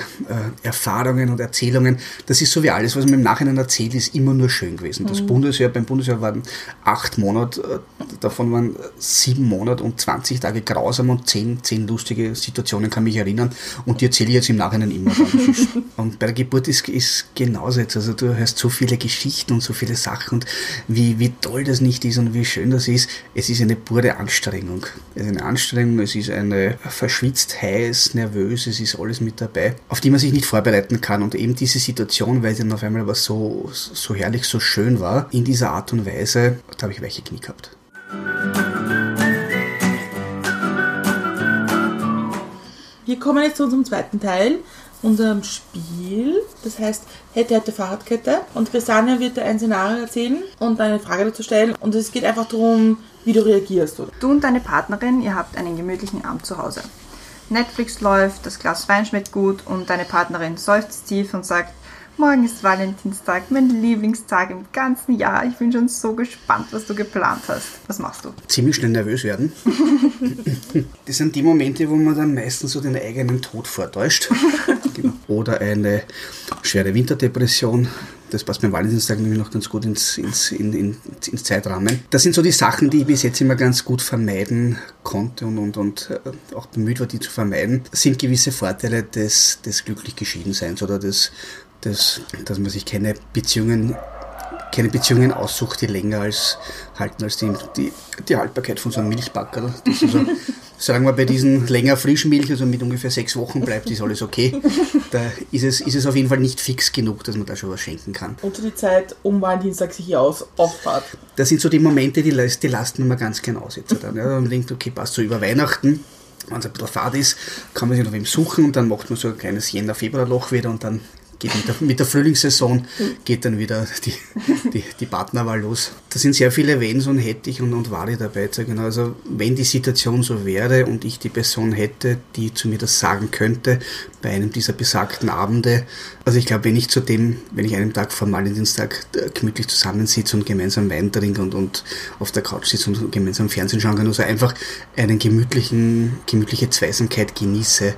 Erfahrungen und Erzählungen. Das ist so wie alles, was man im Nachhinein erzählt, ist immer nur schön gewesen. Das mhm. Bundesjahr, beim Bundesjahr waren acht Monate, äh, davon waren sieben Monate und 20 Tage grausam und zehn, zehn lustige Situationen, kann mich erinnern. Und die erzähle ich jetzt im Nachhinein immer. [LAUGHS] und bei der Geburt ist, ist genauso jetzt. Also du hörst so viele Geschichten und so viele Sachen und wie, wie toll das nicht ist und wie schön das ist. Es ist eine pure Anstrengung. Es ist eine Anstrengung, es ist eine verschwitzt, heiß, nervös, es ist alles mit dabei, auf die man sich nicht vorbereiten kann. Und eben diese Situation, weil sie dann auf einmal aber so, so herrlich, so schön war, in dieser Art und Weise, da habe ich weiche Knie gehabt. Wir kommen jetzt zu unserem zweiten Teil, unserem Spiel. Das heißt, hätte, hätte Fahrradkette. Und Christiane wird dir ein Szenario erzählen und eine Frage dazu stellen. Und es geht einfach darum, wie du reagierst. Oder? Du und deine Partnerin, ihr habt einen gemütlichen Abend zu Hause. Netflix läuft, das Glas Wein schmeckt gut und deine Partnerin seufzt tief und sagt, Morgen ist Valentinstag, mein Lieblingstag im ganzen Jahr. Ich bin schon so gespannt, was du geplant hast. Was machst du? Ziemlich schnell nervös werden. [LAUGHS] das sind die Momente, wo man dann meistens so den eigenen Tod vortäuscht. [LAUGHS] Oder eine schwere Winterdepression. Das passt beim Valentinstag nämlich noch ganz gut ins, ins, in, in, ins Zeitrahmen. Das sind so die Sachen, die ich bis jetzt immer ganz gut vermeiden konnte und, und, und äh, auch bemüht war, die zu vermeiden. Das sind gewisse Vorteile des, des glücklich Geschiedenseins oder des dass, dass man sich keine Beziehungen keine Beziehungen aussucht, die länger als halten als die, die, die Haltbarkeit von so einem Milchbacker. Das also, sagen wir bei diesen länger frischen Milch, also mit ungefähr sechs Wochen bleibt, ist alles okay. [LAUGHS] Da ist es, ist es auf jeden Fall nicht fix genug, dass man da schon was schenken kann. Und die Zeit um Valentinstag sich aus auffahrt. Das sind so die Momente, die, die lassen wir ganz gern aus jetzt. Dann, ja. Man denkt, okay, passt so über Weihnachten, wenn es ein bisschen fad ist, kann man sich noch wem suchen und dann macht man so ein kleines Jänner-Februar-Loch wieder und dann geht mit der, mit der Frühlingssaison geht dann wieder die, die, die Partnerwahl los. Da sind sehr viele Wenns und hätte ich und, und Wale dabei. Genau. Also wenn die Situation so wäre und ich die Person hätte, die zu mir das sagen könnte, bei einem dieser besagten Abende, also ich glaube, wenn ich zu dem, wenn ich einen Tag vor Valentinstag äh, gemütlich zusammensitze und gemeinsam Wein trinke und, und auf der Couch sitze und gemeinsam Fernsehen schauen kann, also einfach einen gemütlichen, gemütliche Zweisamkeit genieße,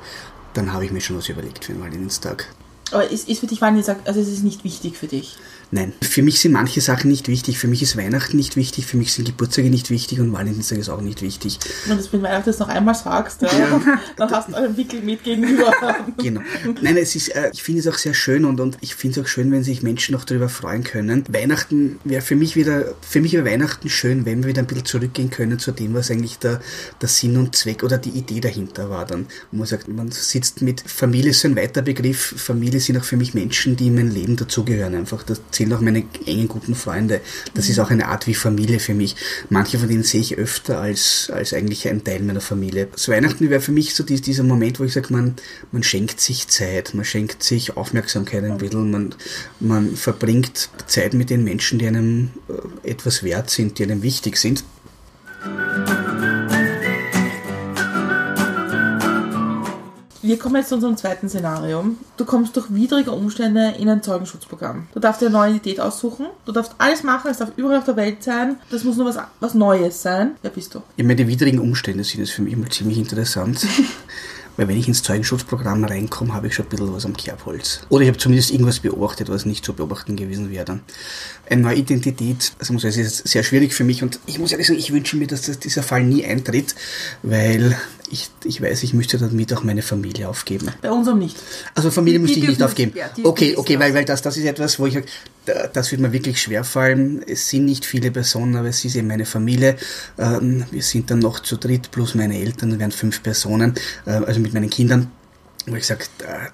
dann habe ich mir schon was überlegt für den Valentinstag. Aber ist, ist für dich Valentinstag, also es ist nicht wichtig für dich? Nein, für mich sind manche Sachen nicht wichtig. Für mich ist Weihnachten nicht wichtig, für mich sind Geburtstage nicht wichtig und Valentinstag ist auch nicht wichtig. Wenn du das mit Weihnachten noch einmal sagst, ja, ja. [LAUGHS] dann hast du einen Wickel mit gegenüber. [LAUGHS] genau. Nein, es ist, äh, ich finde es auch sehr schön und, und ich finde es auch schön, wenn sich Menschen noch darüber freuen können. Weihnachten wäre für mich wieder, für mich wäre Weihnachten schön, wenn wir wieder ein bisschen zurückgehen können zu dem, was eigentlich der, der Sinn und Zweck oder die Idee dahinter war. Dann, man sagt, man sitzt mit Familie, ist so ein weiter Begriff. Familie sind auch für mich Menschen, die in mein Leben dazugehören. Einfach, das zählen auch meine engen guten Freunde. Das ist auch eine Art wie Familie für mich. Manche von denen sehe ich öfter als, als eigentlich ein Teil meiner Familie. So Weihnachten wäre für mich so dieser Moment, wo ich sage, man, man schenkt sich Zeit, man schenkt sich Aufmerksamkeit ein bisschen, man, man verbringt Zeit mit den Menschen, die einem äh, etwas wert sind, die einem wichtig sind. Wir kommen jetzt zu unserem zweiten Szenario. Du kommst durch widrige Umstände in ein Zeugenschutzprogramm. Du darfst dir eine neue Identität aussuchen. Du darfst alles machen, es darf überall auf der Welt sein. Das muss nur was, was Neues sein. Wer bist du? Ich meine, die widrigen Umstände sind jetzt für mich immer ziemlich interessant. [LAUGHS] Weil wenn ich ins Zeugenschutzprogramm reinkomme, habe ich schon ein bisschen was am Kerbholz. Oder ich habe zumindest irgendwas beobachtet, was nicht zu beobachten gewesen wäre. Eine neue Identität, also muss ich sagen, ist sehr schwierig für mich und ich muss ehrlich sagen, ich wünsche mir, dass das, dieser Fall nie eintritt, weil ich, ich weiß, ich müsste damit auch meine Familie aufgeben. Bei unserem nicht. Also Familie Die müsste ich nicht dürfen- aufgeben. ja, okay, dürfen okay, weil, weil das, das ist etwas, wo ich das wird mir wirklich schwer fallen. Es sind nicht viele Personen, aber es ist eben meine Familie. Ähm, wir sind dann noch zu dritt plus meine Eltern, wären fünf Personen, äh, also mit meinen Kindern. Wo ich sage,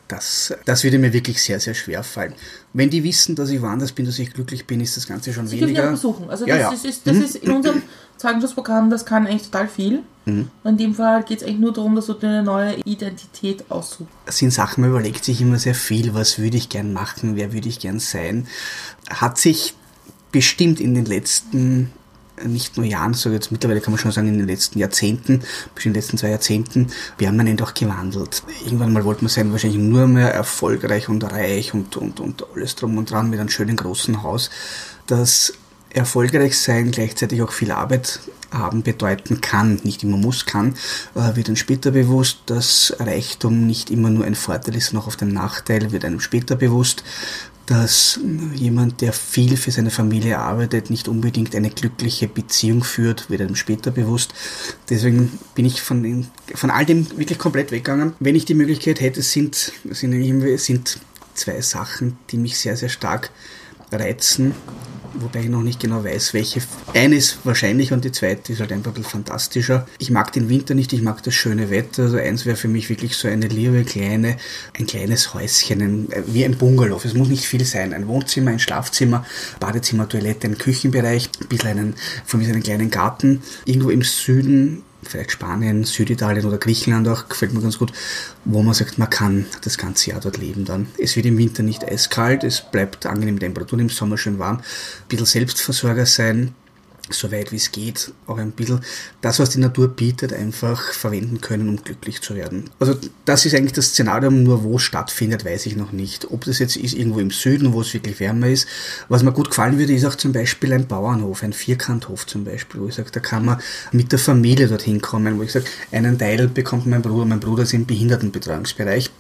das, das würde mir wirklich sehr, sehr schwer fallen. Wenn die wissen, dass ich woanders bin, dass ich glücklich bin, ist das Ganze schon Sie dürfen ja weniger. auch besuchen. Also Ja, das, ja. Ist, ist, das ist in unserem [CLEARS THROAT] Zeugenschutzprogramm, das kann eigentlich total viel. Mhm. In dem Fall geht es eigentlich nur darum, dass du dir eine neue Identität aussuchst. Sind Sachen, man überlegt sich immer sehr viel, was würde ich gern machen, wer würde ich gern sein. Hat sich bestimmt in den letzten, nicht nur Jahren, so jetzt mittlerweile kann man schon sagen, in den letzten Jahrzehnten, bestimmt in den letzten zwei Jahrzehnten, permanent auch gewandelt. Irgendwann mal wollte man sein, wahrscheinlich nur mehr erfolgreich und reich und, und, und alles drum und dran mit einem schönen großen Haus. Das erfolgreich sein gleichzeitig auch viel Arbeit haben bedeuten kann, nicht immer muss, kann, äh, wird dann später bewusst, dass Reichtum nicht immer nur ein Vorteil ist, auch auf den Nachteil wird einem später bewusst, dass jemand, der viel für seine Familie arbeitet, nicht unbedingt eine glückliche Beziehung führt, wird einem später bewusst. Deswegen bin ich von, den, von all dem wirklich komplett weggegangen. Wenn ich die Möglichkeit hätte, sind, sind, sind zwei Sachen, die mich sehr, sehr stark reizen, wobei ich noch nicht genau weiß, welche. Eine ist wahrscheinlich und die zweite ist halt einfach ein bisschen fantastischer. Ich mag den Winter nicht, ich mag das schöne Wetter. Also eins wäre für mich wirklich so eine liebe kleine, ein kleines Häuschen, ein, wie ein Bungalow. Es muss nicht viel sein. Ein Wohnzimmer, ein Schlafzimmer, Badezimmer, Toilette, ein Küchenbereich, ein bisschen einen, von mir einen kleinen Garten. Irgendwo im Süden vielleicht Spanien, Süditalien oder Griechenland auch, gefällt mir ganz gut, wo man sagt, man kann das ganze Jahr dort leben dann. Es wird im Winter nicht eiskalt, es bleibt angenehme Temperaturen, im Sommer schön warm, ein bisschen Selbstversorger sein, so weit wie es geht, auch ein bisschen das, was die Natur bietet, einfach verwenden können, um glücklich zu werden. Also das ist eigentlich das Szenario, nur wo es stattfindet, weiß ich noch nicht. Ob das jetzt ist irgendwo im Süden, wo es wirklich wärmer ist. Was mir gut gefallen würde, ist auch zum Beispiel ein Bauernhof, ein Vierkanthof zum Beispiel, wo ich sage, da kann man mit der Familie dorthin kommen, wo ich sage, einen Teil bekommt mein Bruder, mein Bruder ist im Behindertenbetreuungsbereich.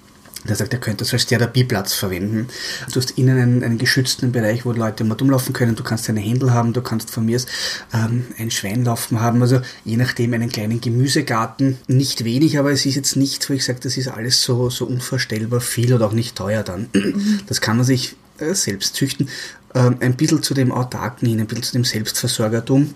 Der sagt, er könnte das als Therapieplatz verwenden. Du hast innen einen, einen geschützten Bereich, wo Leute mal rumlaufen können. Du kannst eine Händel haben, du kannst von mir aus ähm, ein Schwein laufen haben. Also je nachdem einen kleinen Gemüsegarten. Nicht wenig, aber es ist jetzt nichts, wo ich sage, das ist alles so, so unvorstellbar viel oder auch nicht teuer dann. Das kann man sich äh, selbst züchten. Ähm, ein bisschen zu dem Autarken hin, ein bisschen zu dem Selbstversorgertum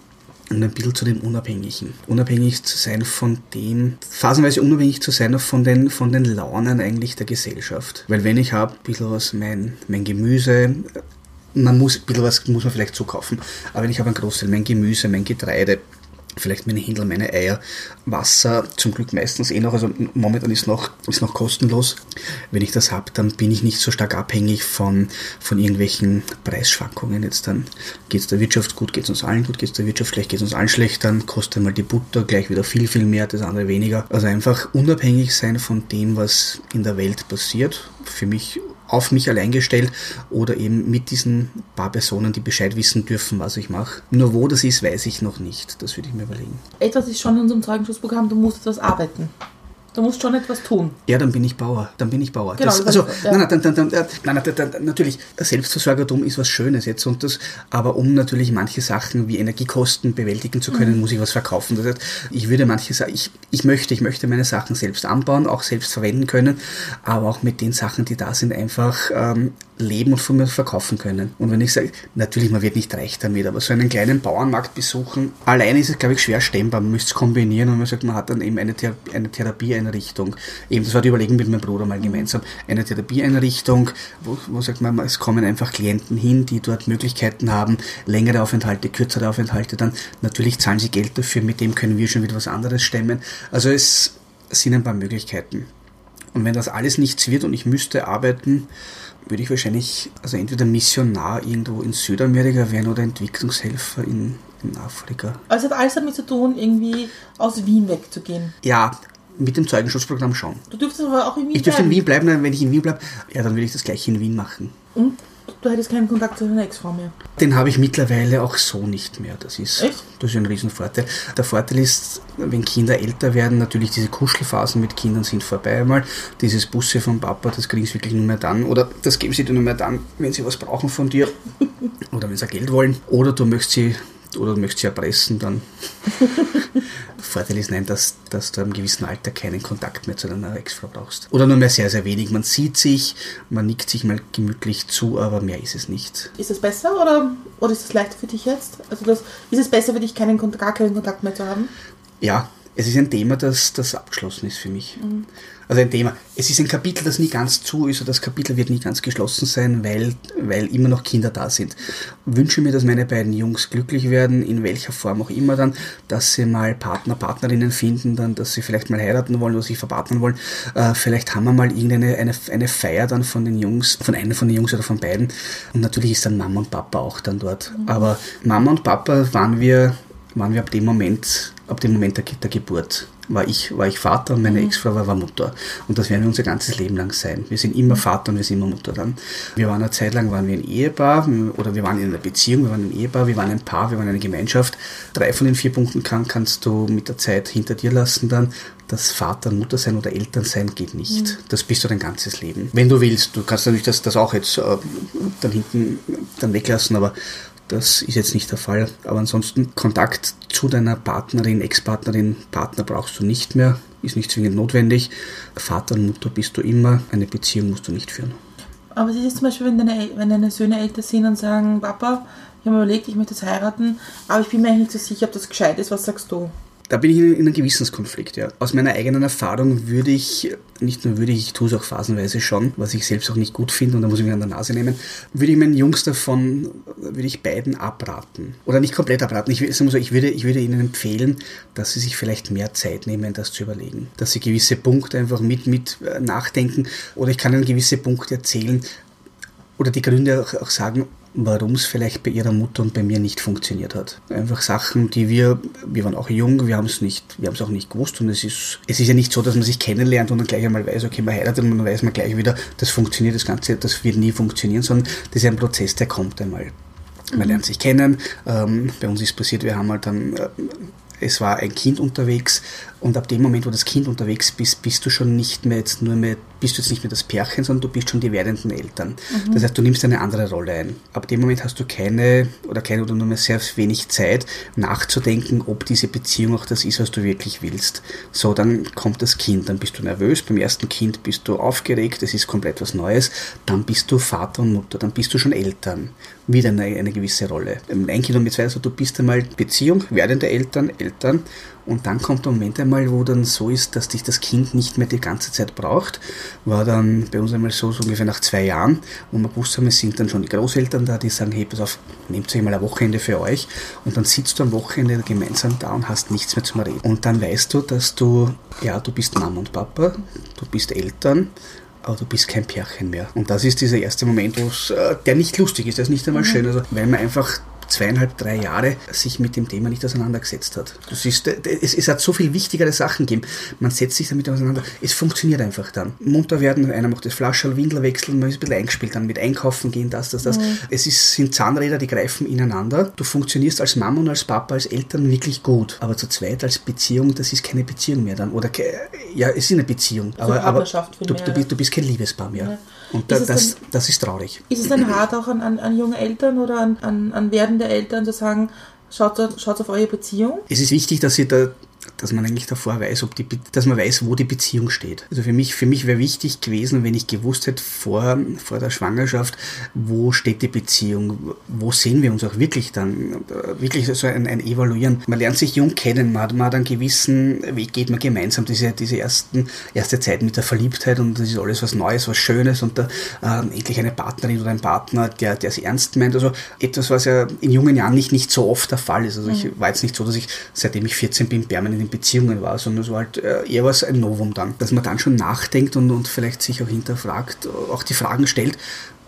und ein bisschen zu dem Unabhängigen. Unabhängig zu sein von dem, phasenweise unabhängig zu sein von den, von den Launen eigentlich der Gesellschaft. Weil wenn ich habe, ein bisschen was, mein, mein Gemüse, man muss, ein bisschen was muss man vielleicht zukaufen, aber wenn ich habe ein Großteil, mein Gemüse, mein Getreide, vielleicht meine Händel, meine Eier, Wasser, zum Glück meistens eh noch, also momentan ist noch, ist noch kostenlos. Wenn ich das habe, dann bin ich nicht so stark abhängig von, von irgendwelchen Preisschwankungen. Jetzt dann geht es der Wirtschaft gut, geht es uns allen gut, geht es der Wirtschaft schlecht, geht es uns allen schlecht, dann kostet einmal die Butter gleich wieder viel, viel mehr, das andere weniger. Also einfach unabhängig sein von dem, was in der Welt passiert. Für mich auf mich allein gestellt oder eben mit diesen paar Personen, die Bescheid wissen dürfen, was ich mache. Nur wo das ist, weiß ich noch nicht. Das würde ich mir überlegen. Etwas ist schon in unserem Zeugenschutzprogramm, du musst etwas arbeiten. Du musst schon etwas tun. Ja, dann bin ich Bauer. Dann bin ich Bauer. Genau, das, also, ja. nein, nein, dann, dann, äh, nein, nein, dann, dann, natürlich, Selbstversorgertum ist was Schönes jetzt und das, aber um natürlich manche Sachen wie Energiekosten bewältigen zu können, muss ich was verkaufen. Das heißt, ich würde manche Sachen, ich, ich möchte, ich möchte meine Sachen selbst anbauen, auch selbst verwenden können, aber auch mit den Sachen, die da sind, einfach ähm, leben und von mir verkaufen können. Und wenn ich sage, natürlich, man wird nicht reich damit, aber so einen kleinen Bauernmarkt besuchen, alleine ist es, glaube ich, schwer stemmbar. Man müsste es kombinieren und man sagt, man hat dann eben eine, Thera eine Therapieeinrichtung. Eben, das war die Überlegung mit meinem Bruder mal gemeinsam. Eine Therapieeinrichtung, wo, wo sagt man, es kommen einfach Klienten hin, die dort Möglichkeiten haben, längere Aufenthalte, kürzere Aufenthalte, dann natürlich zahlen sie Geld dafür, mit dem können wir schon wieder was anderes stemmen. Also es sind ein paar Möglichkeiten. Und wenn das alles nichts wird und ich müsste arbeiten, würde ich wahrscheinlich also entweder Missionar irgendwo in Südamerika werden oder Entwicklungshelfer in, in Afrika. Also es hat alles damit zu tun, irgendwie aus Wien wegzugehen. Ja, mit dem Zeugenschutzprogramm schon. Du dürftest aber auch in Wien Ich dürfte in bleiben. Wien bleiben, wenn ich in Wien bleibe, ja, dann würde ich das gleich in Wien machen. Und du hättest keinen Kontakt zu deiner Ex-Frau mehr. Den habe ich mittlerweile auch so nicht mehr. Das ist, Echt? das ist ein Riesenvorteil. Der Vorteil ist, wenn Kinder älter werden, natürlich diese Kuschelphasen mit Kindern sind vorbei einmal. Dieses Busse vom Papa, das kriegen sie wirklich nur mehr dann. Oder das geben sie dir nur mehr dann, wenn sie was brauchen von dir. [LAUGHS] Oder wenn sie Geld wollen. Oder du möchtest sie oder du möchtest sie erpressen, dann [LAUGHS] Vorteil ist nein, dass, dass du im gewissen Alter keinen Kontakt mehr zu deiner Ex-Frau brauchst. Oder nur mehr sehr, sehr wenig. Man sieht sich, man nickt sich mal gemütlich zu, aber mehr ist es nicht. Ist es besser oder, oder ist es leichter für dich jetzt? Also das, ist es besser für dich, keinen, gar keinen Kontakt mehr zu haben? Ja, es ist ein Thema, das, das abgeschlossen ist für mich. Also ein Thema. Es ist ein Kapitel, das nie ganz zu ist, oder das Kapitel wird nie ganz geschlossen sein, weil, weil immer noch Kinder da sind. Wünsche mir, dass meine beiden Jungs glücklich werden, in welcher Form auch immer dann, dass sie mal Partner, Partnerinnen finden, dann, dass sie vielleicht mal heiraten wollen oder sich verpartnern wollen. Äh, vielleicht haben wir mal irgendeine eine, eine Feier dann von den Jungs, von einem von den Jungs oder von beiden. Und natürlich ist dann Mama und Papa auch dann dort. Aber Mama und Papa waren wir waren wir ab dem Moment, ab dem Moment der, der Geburt, war ich, war ich Vater und meine Ex-Frau war, war Mutter. Und das werden wir unser ganzes Leben lang sein. Wir sind immer Vater und wir sind immer Mutter dann. Wir waren eine Zeit lang, waren wir ein Ehepaar oder wir waren in einer Beziehung, wir waren ein Ehepaar, wir waren ein Paar, wir waren eine Gemeinschaft. Drei von den vier Punkten kann, kannst du mit der Zeit hinter dir lassen dann. Das Vater Mutter sein oder Eltern sein geht nicht. Das bist du dein ganzes Leben. Wenn du willst, du kannst natürlich das, das auch jetzt äh, dann hinten dann weglassen, aber das ist jetzt nicht der Fall. Aber ansonsten Kontakt zu deiner Partnerin, Ex-Partnerin, Partner brauchst du nicht mehr. Ist nicht zwingend notwendig. Vater und Mutter bist du immer. Eine Beziehung musst du nicht führen. Aber was ist zum Beispiel, wenn deine, wenn deine Söhne älter sind und sagen, Papa, ich habe mir überlegt, ich möchte jetzt heiraten, aber ich bin mir eigentlich nicht so sicher, ob das gescheit ist. Was sagst du? Da bin ich in, in einem Gewissenskonflikt, ja. Aus meiner eigenen Erfahrung würde ich, nicht nur würde ich, ich tue es auch phasenweise schon, was ich selbst auch nicht gut finde und da muss ich mich an der Nase nehmen, würde ich meinen Jungs davon, würde ich beiden abraten. Oder nicht komplett abraten. Ich, will- sagen wir so, ich, würde, ich würde ihnen empfehlen, dass sie sich vielleicht mehr Zeit nehmen, das zu überlegen. Dass sie gewisse Punkte einfach mit, mit äh, nachdenken oder ich kann ihnen gewisse Punkte erzählen, oder die Gründe auch, auch sagen, warum es vielleicht bei ihrer Mutter und bei mir nicht funktioniert hat. Einfach Sachen, die wir, wir waren auch jung, wir haben es nicht, wir haben es auch nicht gewusst und es ist, es ist ja nicht so, dass man sich kennenlernt und dann gleich einmal weiß, okay, man heiratet und dann weiß man gleich wieder, das funktioniert, das Ganze, das wird nie funktionieren, sondern das ist ein Prozess, der kommt einmal. Man lernt sich kennen. Ähm, bei uns ist passiert, wir haben halt dann, äh, es war ein Kind unterwegs und ab dem Moment, wo das Kind unterwegs bist, bist du schon nicht mehr jetzt nur mehr, bist du jetzt nicht mehr das Pärchen, sondern du bist schon die werdenden Eltern. Das heißt, du nimmst eine andere Rolle ein. Ab dem Moment hast du keine oder keine oder nur mehr sehr wenig Zeit nachzudenken, ob diese Beziehung auch das ist, was du wirklich willst. So, dann kommt das Kind, dann bist du nervös. Beim ersten Kind bist du aufgeregt, es ist komplett was Neues. Dann bist du Vater und Mutter, dann bist du schon Eltern. Wieder eine, eine gewisse Rolle. Ein Kind und mit zwei, also du bist einmal Beziehung, werdende Eltern, Eltern. Und dann kommt der Moment einmal, wo dann so ist, dass dich das Kind nicht mehr die ganze Zeit braucht. War dann bei uns einmal so, so ungefähr nach zwei Jahren, wo wir gewusst haben, es sind dann schon die Großeltern da, die sagen, hey, pass auf, nehmt euch mal ein Wochenende für euch. Und dann sitzt du am Wochenende gemeinsam da und hast nichts mehr zum Reden. Und dann weißt du, dass du, ja, du bist Mama und Papa, du bist Eltern, aber du bist kein Pärchen mehr. Und das ist dieser erste Moment, wo es, äh, der nicht lustig ist, der ist nicht einmal schön, also weil man einfach zweieinhalb, drei Jahre sich mit dem Thema nicht auseinandergesetzt hat. Das ist, äh, es, es hat so viel wichtigere Sachen gegeben. Man setzt sich damit auseinander. Es funktioniert einfach dann. Munter werden, einer macht das Flascherl, Windel wechseln, man ist ein bisschen eingespielt, dann mit Einkaufen gehen, das, das, das. Es ist, sind Zahnräder, die greifen ineinander. Du funktionierst als Mama und als Papa, als Eltern wirklich gut. Aber zu zweit als Beziehung, das ist keine Beziehung mehr dann. Oder, ja, es ist eine Beziehung. aber, aber Partnerschaft du, du, bist, du bist kein Liebespaar mehr. Ja. Und da, Ist das, dann- das ist traurig. Ist es dann hart auch an, an, an junge Eltern oder an, an, an werdende Eltern zu sagen, schaut, schaut auf eure Beziehung? Es ist wichtig, dass sie da dass man eigentlich davor weiß, ob die, dass man weiß, wo die Beziehung steht. Also für mich, für mich wäre wichtig gewesen, wenn ich gewusst hätte vor, vor der Schwangerschaft, wo steht die Beziehung, wo sehen wir uns auch wirklich dann, äh, wirklich so ein, ein Evaluieren. Man lernt sich jung kennen, man hat, man hat einen gewissen Weg, geht man gemeinsam, diese, diese ersten, erste Zeit mit der Verliebtheit und das ist alles was Neues, was Schönes und da, ähm, endlich eine Partnerin oder ein Partner, der, der es ernst meint. Also etwas, was ja in jungen Jahren nicht, nicht so oft der Fall ist. Also ich war jetzt nicht so, dass ich, seitdem ich 14 bin, permanent in Beziehungen war, sondern es war halt äh, eher was ein Novum dann. Dass man dann schon nachdenkt und, und vielleicht sich auch hinterfragt, auch die Fragen stellt,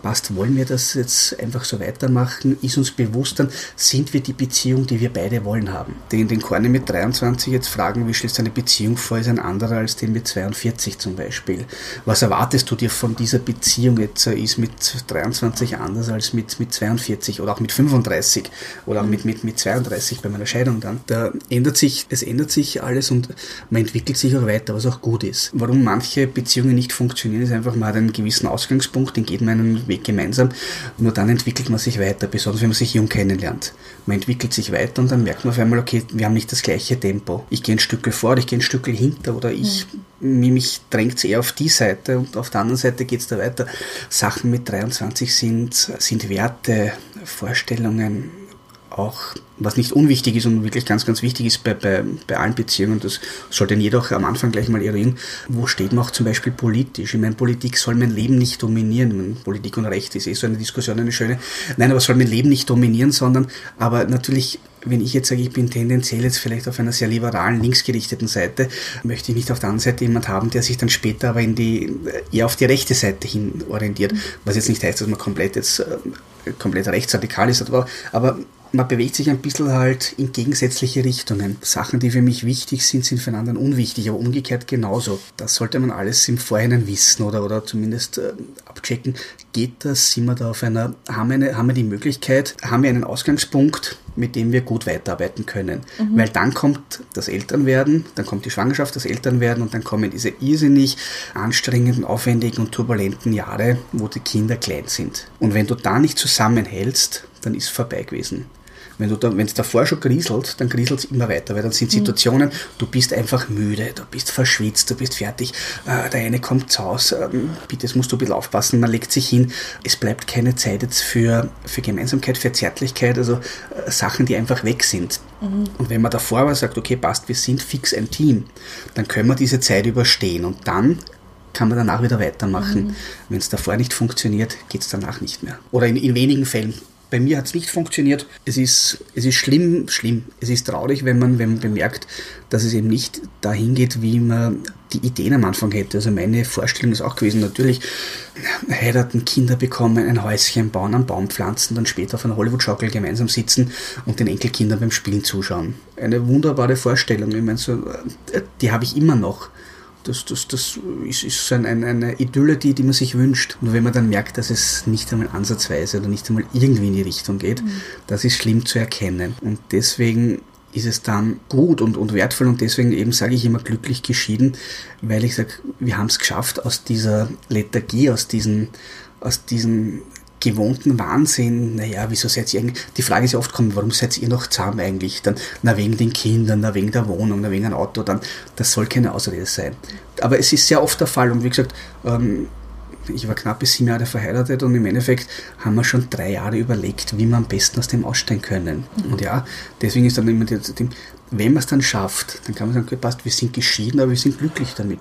passt, wollen wir das jetzt einfach so weitermachen? Ist uns bewusst dann, sind wir die Beziehung, die wir beide wollen haben? Den, den Korne mit 23 jetzt fragen, wie stellst du eine Beziehung vor, ist ein anderer als den mit 42 zum Beispiel. Was erwartest du dir von dieser Beziehung jetzt? Äh, Ist mit 23 anders als mit, mit 42 oder auch mit 35 oder auch mit, mit, mit 32 bei meiner Scheidung dann? Da ändert sich, es ändert sich alles und man entwickelt sich auch weiter, was auch gut ist. Warum manche Beziehungen nicht funktionieren, ist einfach, hat einen gewissen Ausgangspunkt, den geht man einen Weg Weg gemeinsam. Nur dann entwickelt man sich weiter, besonders wenn man sich jung kennenlernt. Man entwickelt sich weiter und dann merkt man auf einmal, okay, wir haben nicht das gleiche Tempo. Ich gehe ein Stück vor, ich gehe ein Stück hinter oder ich, mhm. mich drängt es eher auf die Seite und auf der anderen Seite geht es da weiter. Sachen mit 23 sind, sind Werte, Vorstellungen, auch, was nicht unwichtig ist und wirklich ganz, ganz wichtig ist bei, bei, bei allen Beziehungen, das sollte jeder auch am Anfang gleich mal eruieren, wo steht man auch zum Beispiel politisch? Ich meine, Politik soll mein Leben nicht dominieren. Meine, Politik und Recht ist eh so eine Diskussion, eine schöne. Nein, aber soll mein Leben nicht dominieren, sondern, aber natürlich wenn ich jetzt sage, ich bin tendenziell jetzt vielleicht auf einer sehr liberalen, linksgerichteten Seite, möchte ich nicht auf der anderen Seite jemand haben, der sich dann später aber in die, eher auf die rechte Seite hin orientiert. Was jetzt nicht heißt, dass man komplett jetzt, äh, komplett rechtsradikal ist, aber, aber man bewegt sich ein bisschen halt in gegensätzliche Richtungen. Sachen, die für mich wichtig sind, sind für einen anderen unwichtig, aber umgekehrt genauso. Das sollte man alles im Vorhinein wissen oder, oder zumindest äh, abchecken. Geht das? Sind wir da auf einer, haben wir, eine, haben wir die Möglichkeit, haben wir einen Ausgangspunkt, mit dem wir gut weiterarbeiten können? Mhm. Weil dann kommt das Elternwerden, dann kommt die Schwangerschaft, das Elternwerden und dann kommen diese irrsinnig anstrengenden, aufwendigen und turbulenten Jahre, wo die Kinder klein sind. Und wenn du da nicht zusammenhältst, dann ist es vorbei gewesen. Wenn du da, wenn es davor schon grieselt, dann grieselt es immer weiter, weil dann sind mhm. Situationen, du bist einfach müde, du bist verschwitzt, du bist fertig, äh, der eine kommt zu Hause, ähm, bitte, jetzt musst du ein bisschen aufpassen, man legt sich hin, es bleibt keine Zeit jetzt für, für Gemeinsamkeit, für Zärtlichkeit, also äh, Sachen, die einfach weg sind. Mhm. Und wenn man davor aber sagt, okay, passt, wir sind fix ein Team, dann können wir diese Zeit überstehen und dann kann man danach wieder weitermachen. Mhm. Wenn es davor nicht funktioniert, geht es danach nicht mehr. Oder in, in wenigen Fällen bei mir hat es nicht funktioniert. Es ist, es ist schlimm, schlimm. Es ist traurig, wenn man, wenn man bemerkt, dass es eben nicht dahin geht, wie man die Ideen am Anfang hätte. Also meine Vorstellung ist auch gewesen, natürlich heiraten, Kinder bekommen, ein Häuschen bauen, einen Baum pflanzen, dann später auf einer Hollywood-Schaukel gemeinsam sitzen und den Enkelkindern beim Spielen zuschauen. Eine wunderbare Vorstellung. Ich meine, so, äh, die habe ich immer noch das, das, das ist, ist so ein, eine Idylle, die, die man sich wünscht. Nur wenn man dann merkt, dass es nicht einmal ansatzweise oder nicht einmal irgendwie in die Richtung geht, mhm. das ist schlimm zu erkennen. Und deswegen ist es dann gut und, und wertvoll und deswegen eben sage ich immer glücklich geschieden, weil ich sage, wir haben es geschafft aus dieser Lethargie, aus diesen, aus diesen gewohnten Wahnsinn, naja, wieso seid ihr eigentlich, die Frage ist ja oft kommen, warum seid ihr noch zahm eigentlich? Dann, na wegen den Kindern, na wegen der Wohnung, na wegen einem Auto, dann, das soll keine Ausrede sein. Aber es ist sehr oft der Fall und wie gesagt, ähm, ich war knapp bis sieben Jahre verheiratet und im Endeffekt haben wir schon drei Jahre überlegt, wie wir am besten aus dem aussteigen können. Und ja, deswegen ist dann immer die, die, wenn man es dann schafft, dann kann man sagen, okay, passt, wir sind geschieden, aber wir sind glücklich damit.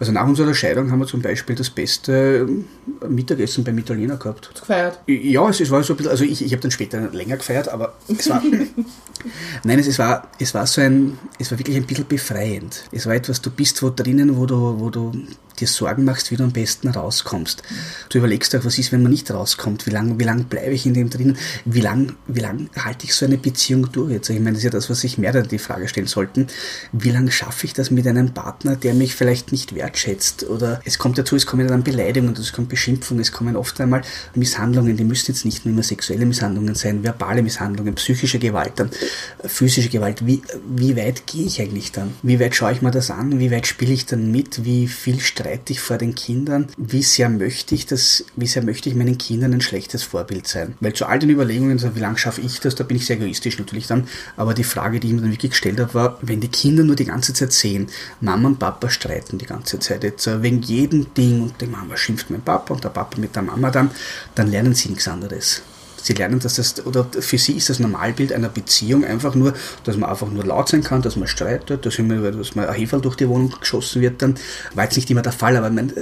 Also nach unserer Scheidung haben wir zum Beispiel das beste ähm, Mittagessen beim Italiener gehabt. Gefeiert? Ja, es, es war so ein bisschen, also ich, ich habe dann später länger gefeiert, aber es war, [LAUGHS] nein, es, es, war, es war so ein, es war wirklich ein bisschen befreiend. Es war etwas, du bist wo drinnen, wo du, wo du dir Sorgen machst, wie du am besten rauskommst. Du überlegst auch, was ist, wenn man nicht rauskommt? Wie lange wie lang bleibe ich in dem drin? Wie lange wie lang halte ich so eine Beziehung durch? Jetzt, ich meine, das ist ja das, was sich mehrere die Frage stellen sollten. Wie lange schaffe ich das mit einem Partner, der mich vielleicht nicht wertschätzt? Oder es kommt dazu, es kommen dann Beleidigungen, es kommt Beschimpfungen, es kommen oft einmal Misshandlungen, die müssen jetzt nicht nur immer sexuelle Misshandlungen sein, verbale Misshandlungen, psychische Gewalt, dann physische Gewalt. Wie, wie weit gehe ich eigentlich dann? Wie weit schaue ich mir das an? Wie weit spiele ich dann mit? Wie viel Streit streite ich vor den Kindern, wie sehr möchte ich das, wie sehr möchte ich meinen Kindern ein schlechtes Vorbild sein. Weil zu all den Überlegungen, wie lange schaffe ich das, da bin ich sehr egoistisch natürlich dann, aber die Frage, die ich mir dann wirklich gestellt habe, war, wenn die Kinder nur die ganze Zeit sehen, Mama und Papa streiten die ganze Zeit jetzt, wegen jedem Ding und die Mama schimpft dem Papa und der Papa mit der Mama dann, dann lernen sie nichts anderes. Sie lernen, dass das, oder für sie ist das Normalbild einer Beziehung einfach nur, dass man einfach nur laut sein kann, dass man streitet, dass, immer, dass man ein Heferl durch die Wohnung geschossen wird, dann war jetzt nicht immer der Fall, aber man,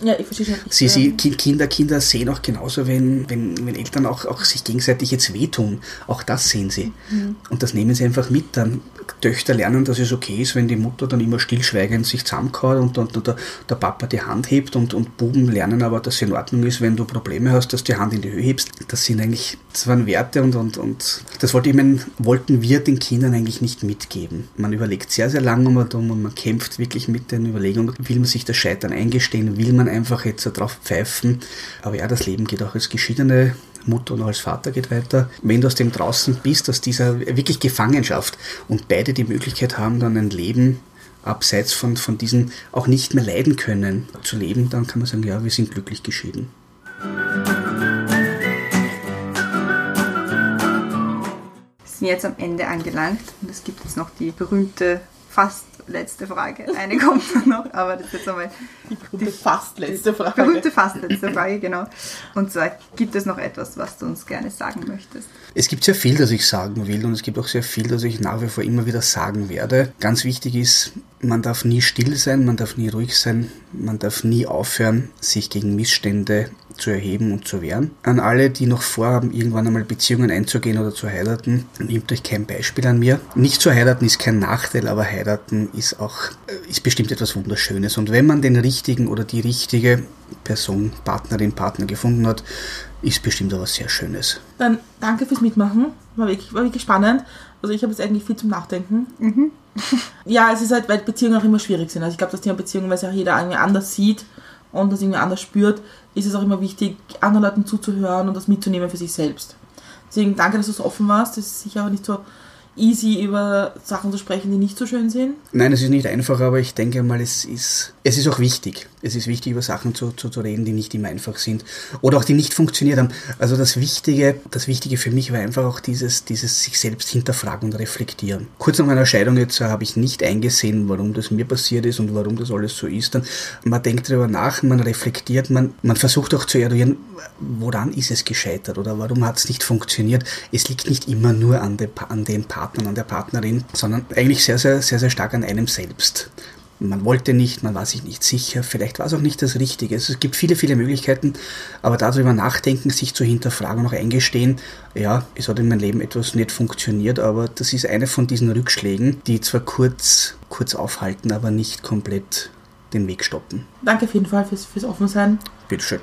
ja, ich verstehe schon. Sie, sie, Kinder, Kinder sehen auch genauso, wenn, wenn, wenn Eltern auch, auch sich gegenseitig jetzt wehtun. Auch das sehen sie. Mhm. Und das nehmen sie einfach mit. Dann Töchter lernen, dass es okay ist, wenn die Mutter dann immer stillschweigend sich zusammenkaut und, und, und der, der, Papa die Hand hebt und, und Buben lernen aber, dass es in Ordnung ist, wenn du Probleme hast, dass du die Hand in die Höhe hebst. Das sind eigentlich, das waren Werte und, und, und das wollte ich meinen, wollten wir den Kindern eigentlich nicht mitgeben. Man überlegt sehr, sehr lange um und und man kämpft wirklich mit den Überlegungen, will man sich das Scheitern eingestehen, will man einfach jetzt darauf pfeifen. Aber ja, das Leben geht auch als geschiedene Mutter und als Vater geht weiter. Wenn du aus dem draußen bist, aus dieser wirklich Gefangenschaft und beide die Möglichkeit haben, dann ein Leben abseits von, von diesen auch nicht mehr leiden können zu leben, dann kann man sagen, ja, wir sind glücklich geschieden. Wir sind jetzt am Ende angelangt und es gibt jetzt noch die berühmte fast letzte Frage. Eine [LAUGHS] kommt noch, aber das ist jetzt einmal Die berühmte fast letzte Frage. berühmte, fast letzte [LAUGHS] Frage, genau. Und zwar, gibt es noch etwas, was du uns gerne sagen möchtest? Es gibt sehr viel, das ich sagen will und es gibt auch sehr viel, das ich nach wie vor immer wieder sagen werde. Ganz wichtig ist, man darf nie still sein, man darf nie ruhig sein, man darf nie aufhören, sich gegen Missstände zu erheben und zu wehren. An alle, die noch vorhaben, irgendwann einmal Beziehungen einzugehen oder zu heiraten, nehmt euch kein Beispiel an mir. Nicht zu heiraten ist kein Nachteil, aber heiraten ist auch, äh, ist bestimmt etwas Wunderschönes. Und wenn man den richtigen oder die richtige Person, Partnerin, Partner gefunden hat, ist bestimmt auch was sehr Schönes. Dann danke fürs Mitmachen. War wirklich, war wirklich spannend. Also ich habe jetzt eigentlich viel zum Nachdenken. [LAUGHS] Ja, es ist halt, weil Beziehungen auch immer schwierig sind. Also ich glaube, das Thema Beziehungen, weil es ja jeder irgendwie anders sieht und das irgendwie anders spürt, ist es auch immer wichtig, anderen Leuten zuzuhören und das mitzunehmen für sich selbst. Deswegen danke, dass du so offen warst. Es ist sicher auch nicht so easy, über Sachen zu sprechen, die nicht so schön sind. Nein, es ist nicht einfach, aber ich denke mal, es ist, es ist auch wichtig. Es ist wichtig, über Sachen zu, zu, zu reden, die nicht immer einfach sind. Oder auch die nicht funktioniert haben. Also das Wichtige, das Wichtige für mich war einfach auch dieses, dieses sich selbst hinterfragen und reflektieren. Kurz nach meiner Scheidung jetzt äh, habe ich nicht eingesehen, warum das mir passiert ist und warum das alles so ist. Dann, man denkt darüber nach, man reflektiert, man, man versucht auch zu eruieren, woran ist es gescheitert oder warum hat es nicht funktioniert. Es liegt nicht immer nur an, Pa- an dem Partner, an der Partnerin, sondern eigentlich sehr, sehr, sehr, sehr stark an einem selbst. Man wollte nicht, man war sich nicht sicher, vielleicht war es auch nicht das Richtige. Also Es gibt viele, viele Möglichkeiten, aber darüber nachdenken, sich zu hinterfragen und auch eingestehen, ja, es hat in meinem Leben etwas nicht funktioniert, aber das ist eine von diesen Rückschlägen, die zwar kurz, kurz aufhalten, aber nicht komplett den Weg stoppen. Danke auf jeden Fall fürs, fürs Offensein. Bitteschön.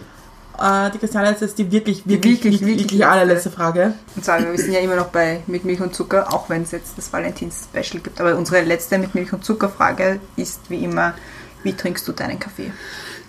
Äh, die Christiane ist jetzt die wirklich, wirklich, wirklich, wirklich, wirklich wirklich letzte. allerletzte Frage. Und zwar, wir sind ja immer noch bei mit Milch und Zucker, auch wenn es jetzt das Valentins-Special gibt. Aber unsere letzte mit Milch und Zucker-Frage ist wie immer, wie trinkst du deinen Kaffee?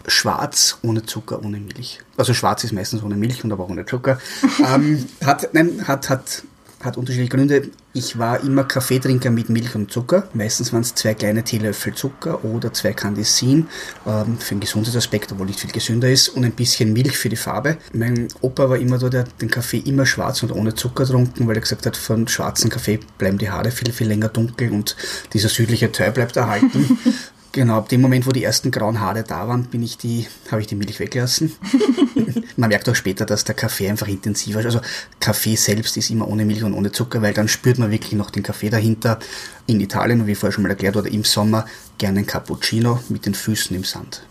Schwarz ohne Zucker, ohne Milch. Also schwarz ist meistens ohne Milch und aber auch ohne Zucker. [LAUGHS] ähm, hat, nein, hat, hat, hat unterschiedliche Gründe. Ich war immer Kaffeetrinker mit Milch und Zucker. Meistens waren es zwei kleine Teelöffel Zucker oder zwei Candisin ähm, für den Gesundheitsaspekt, obwohl nicht viel gesünder ist, und ein bisschen Milch für die Farbe. Mein Opa war immer so, der hat den Kaffee immer schwarz und ohne Zucker getrunken, weil er gesagt hat, von schwarzen Kaffee bleiben die Haare viel, viel länger dunkel und dieser südliche Teil bleibt erhalten. [LAUGHS] Genau, ab dem Moment, wo die ersten grauen Haare da waren, bin ich die, habe ich die Milch weggelassen. [LAUGHS] Man merkt auch später, dass der Kaffee einfach intensiver ist. Also Kaffee selbst ist immer ohne Milch und ohne Zucker, weil dann spürt man wirklich noch den Kaffee dahinter. In Italien, wie vorher schon mal erklärt, oder im Sommer gerne ein Cappuccino mit den Füßen im Sand.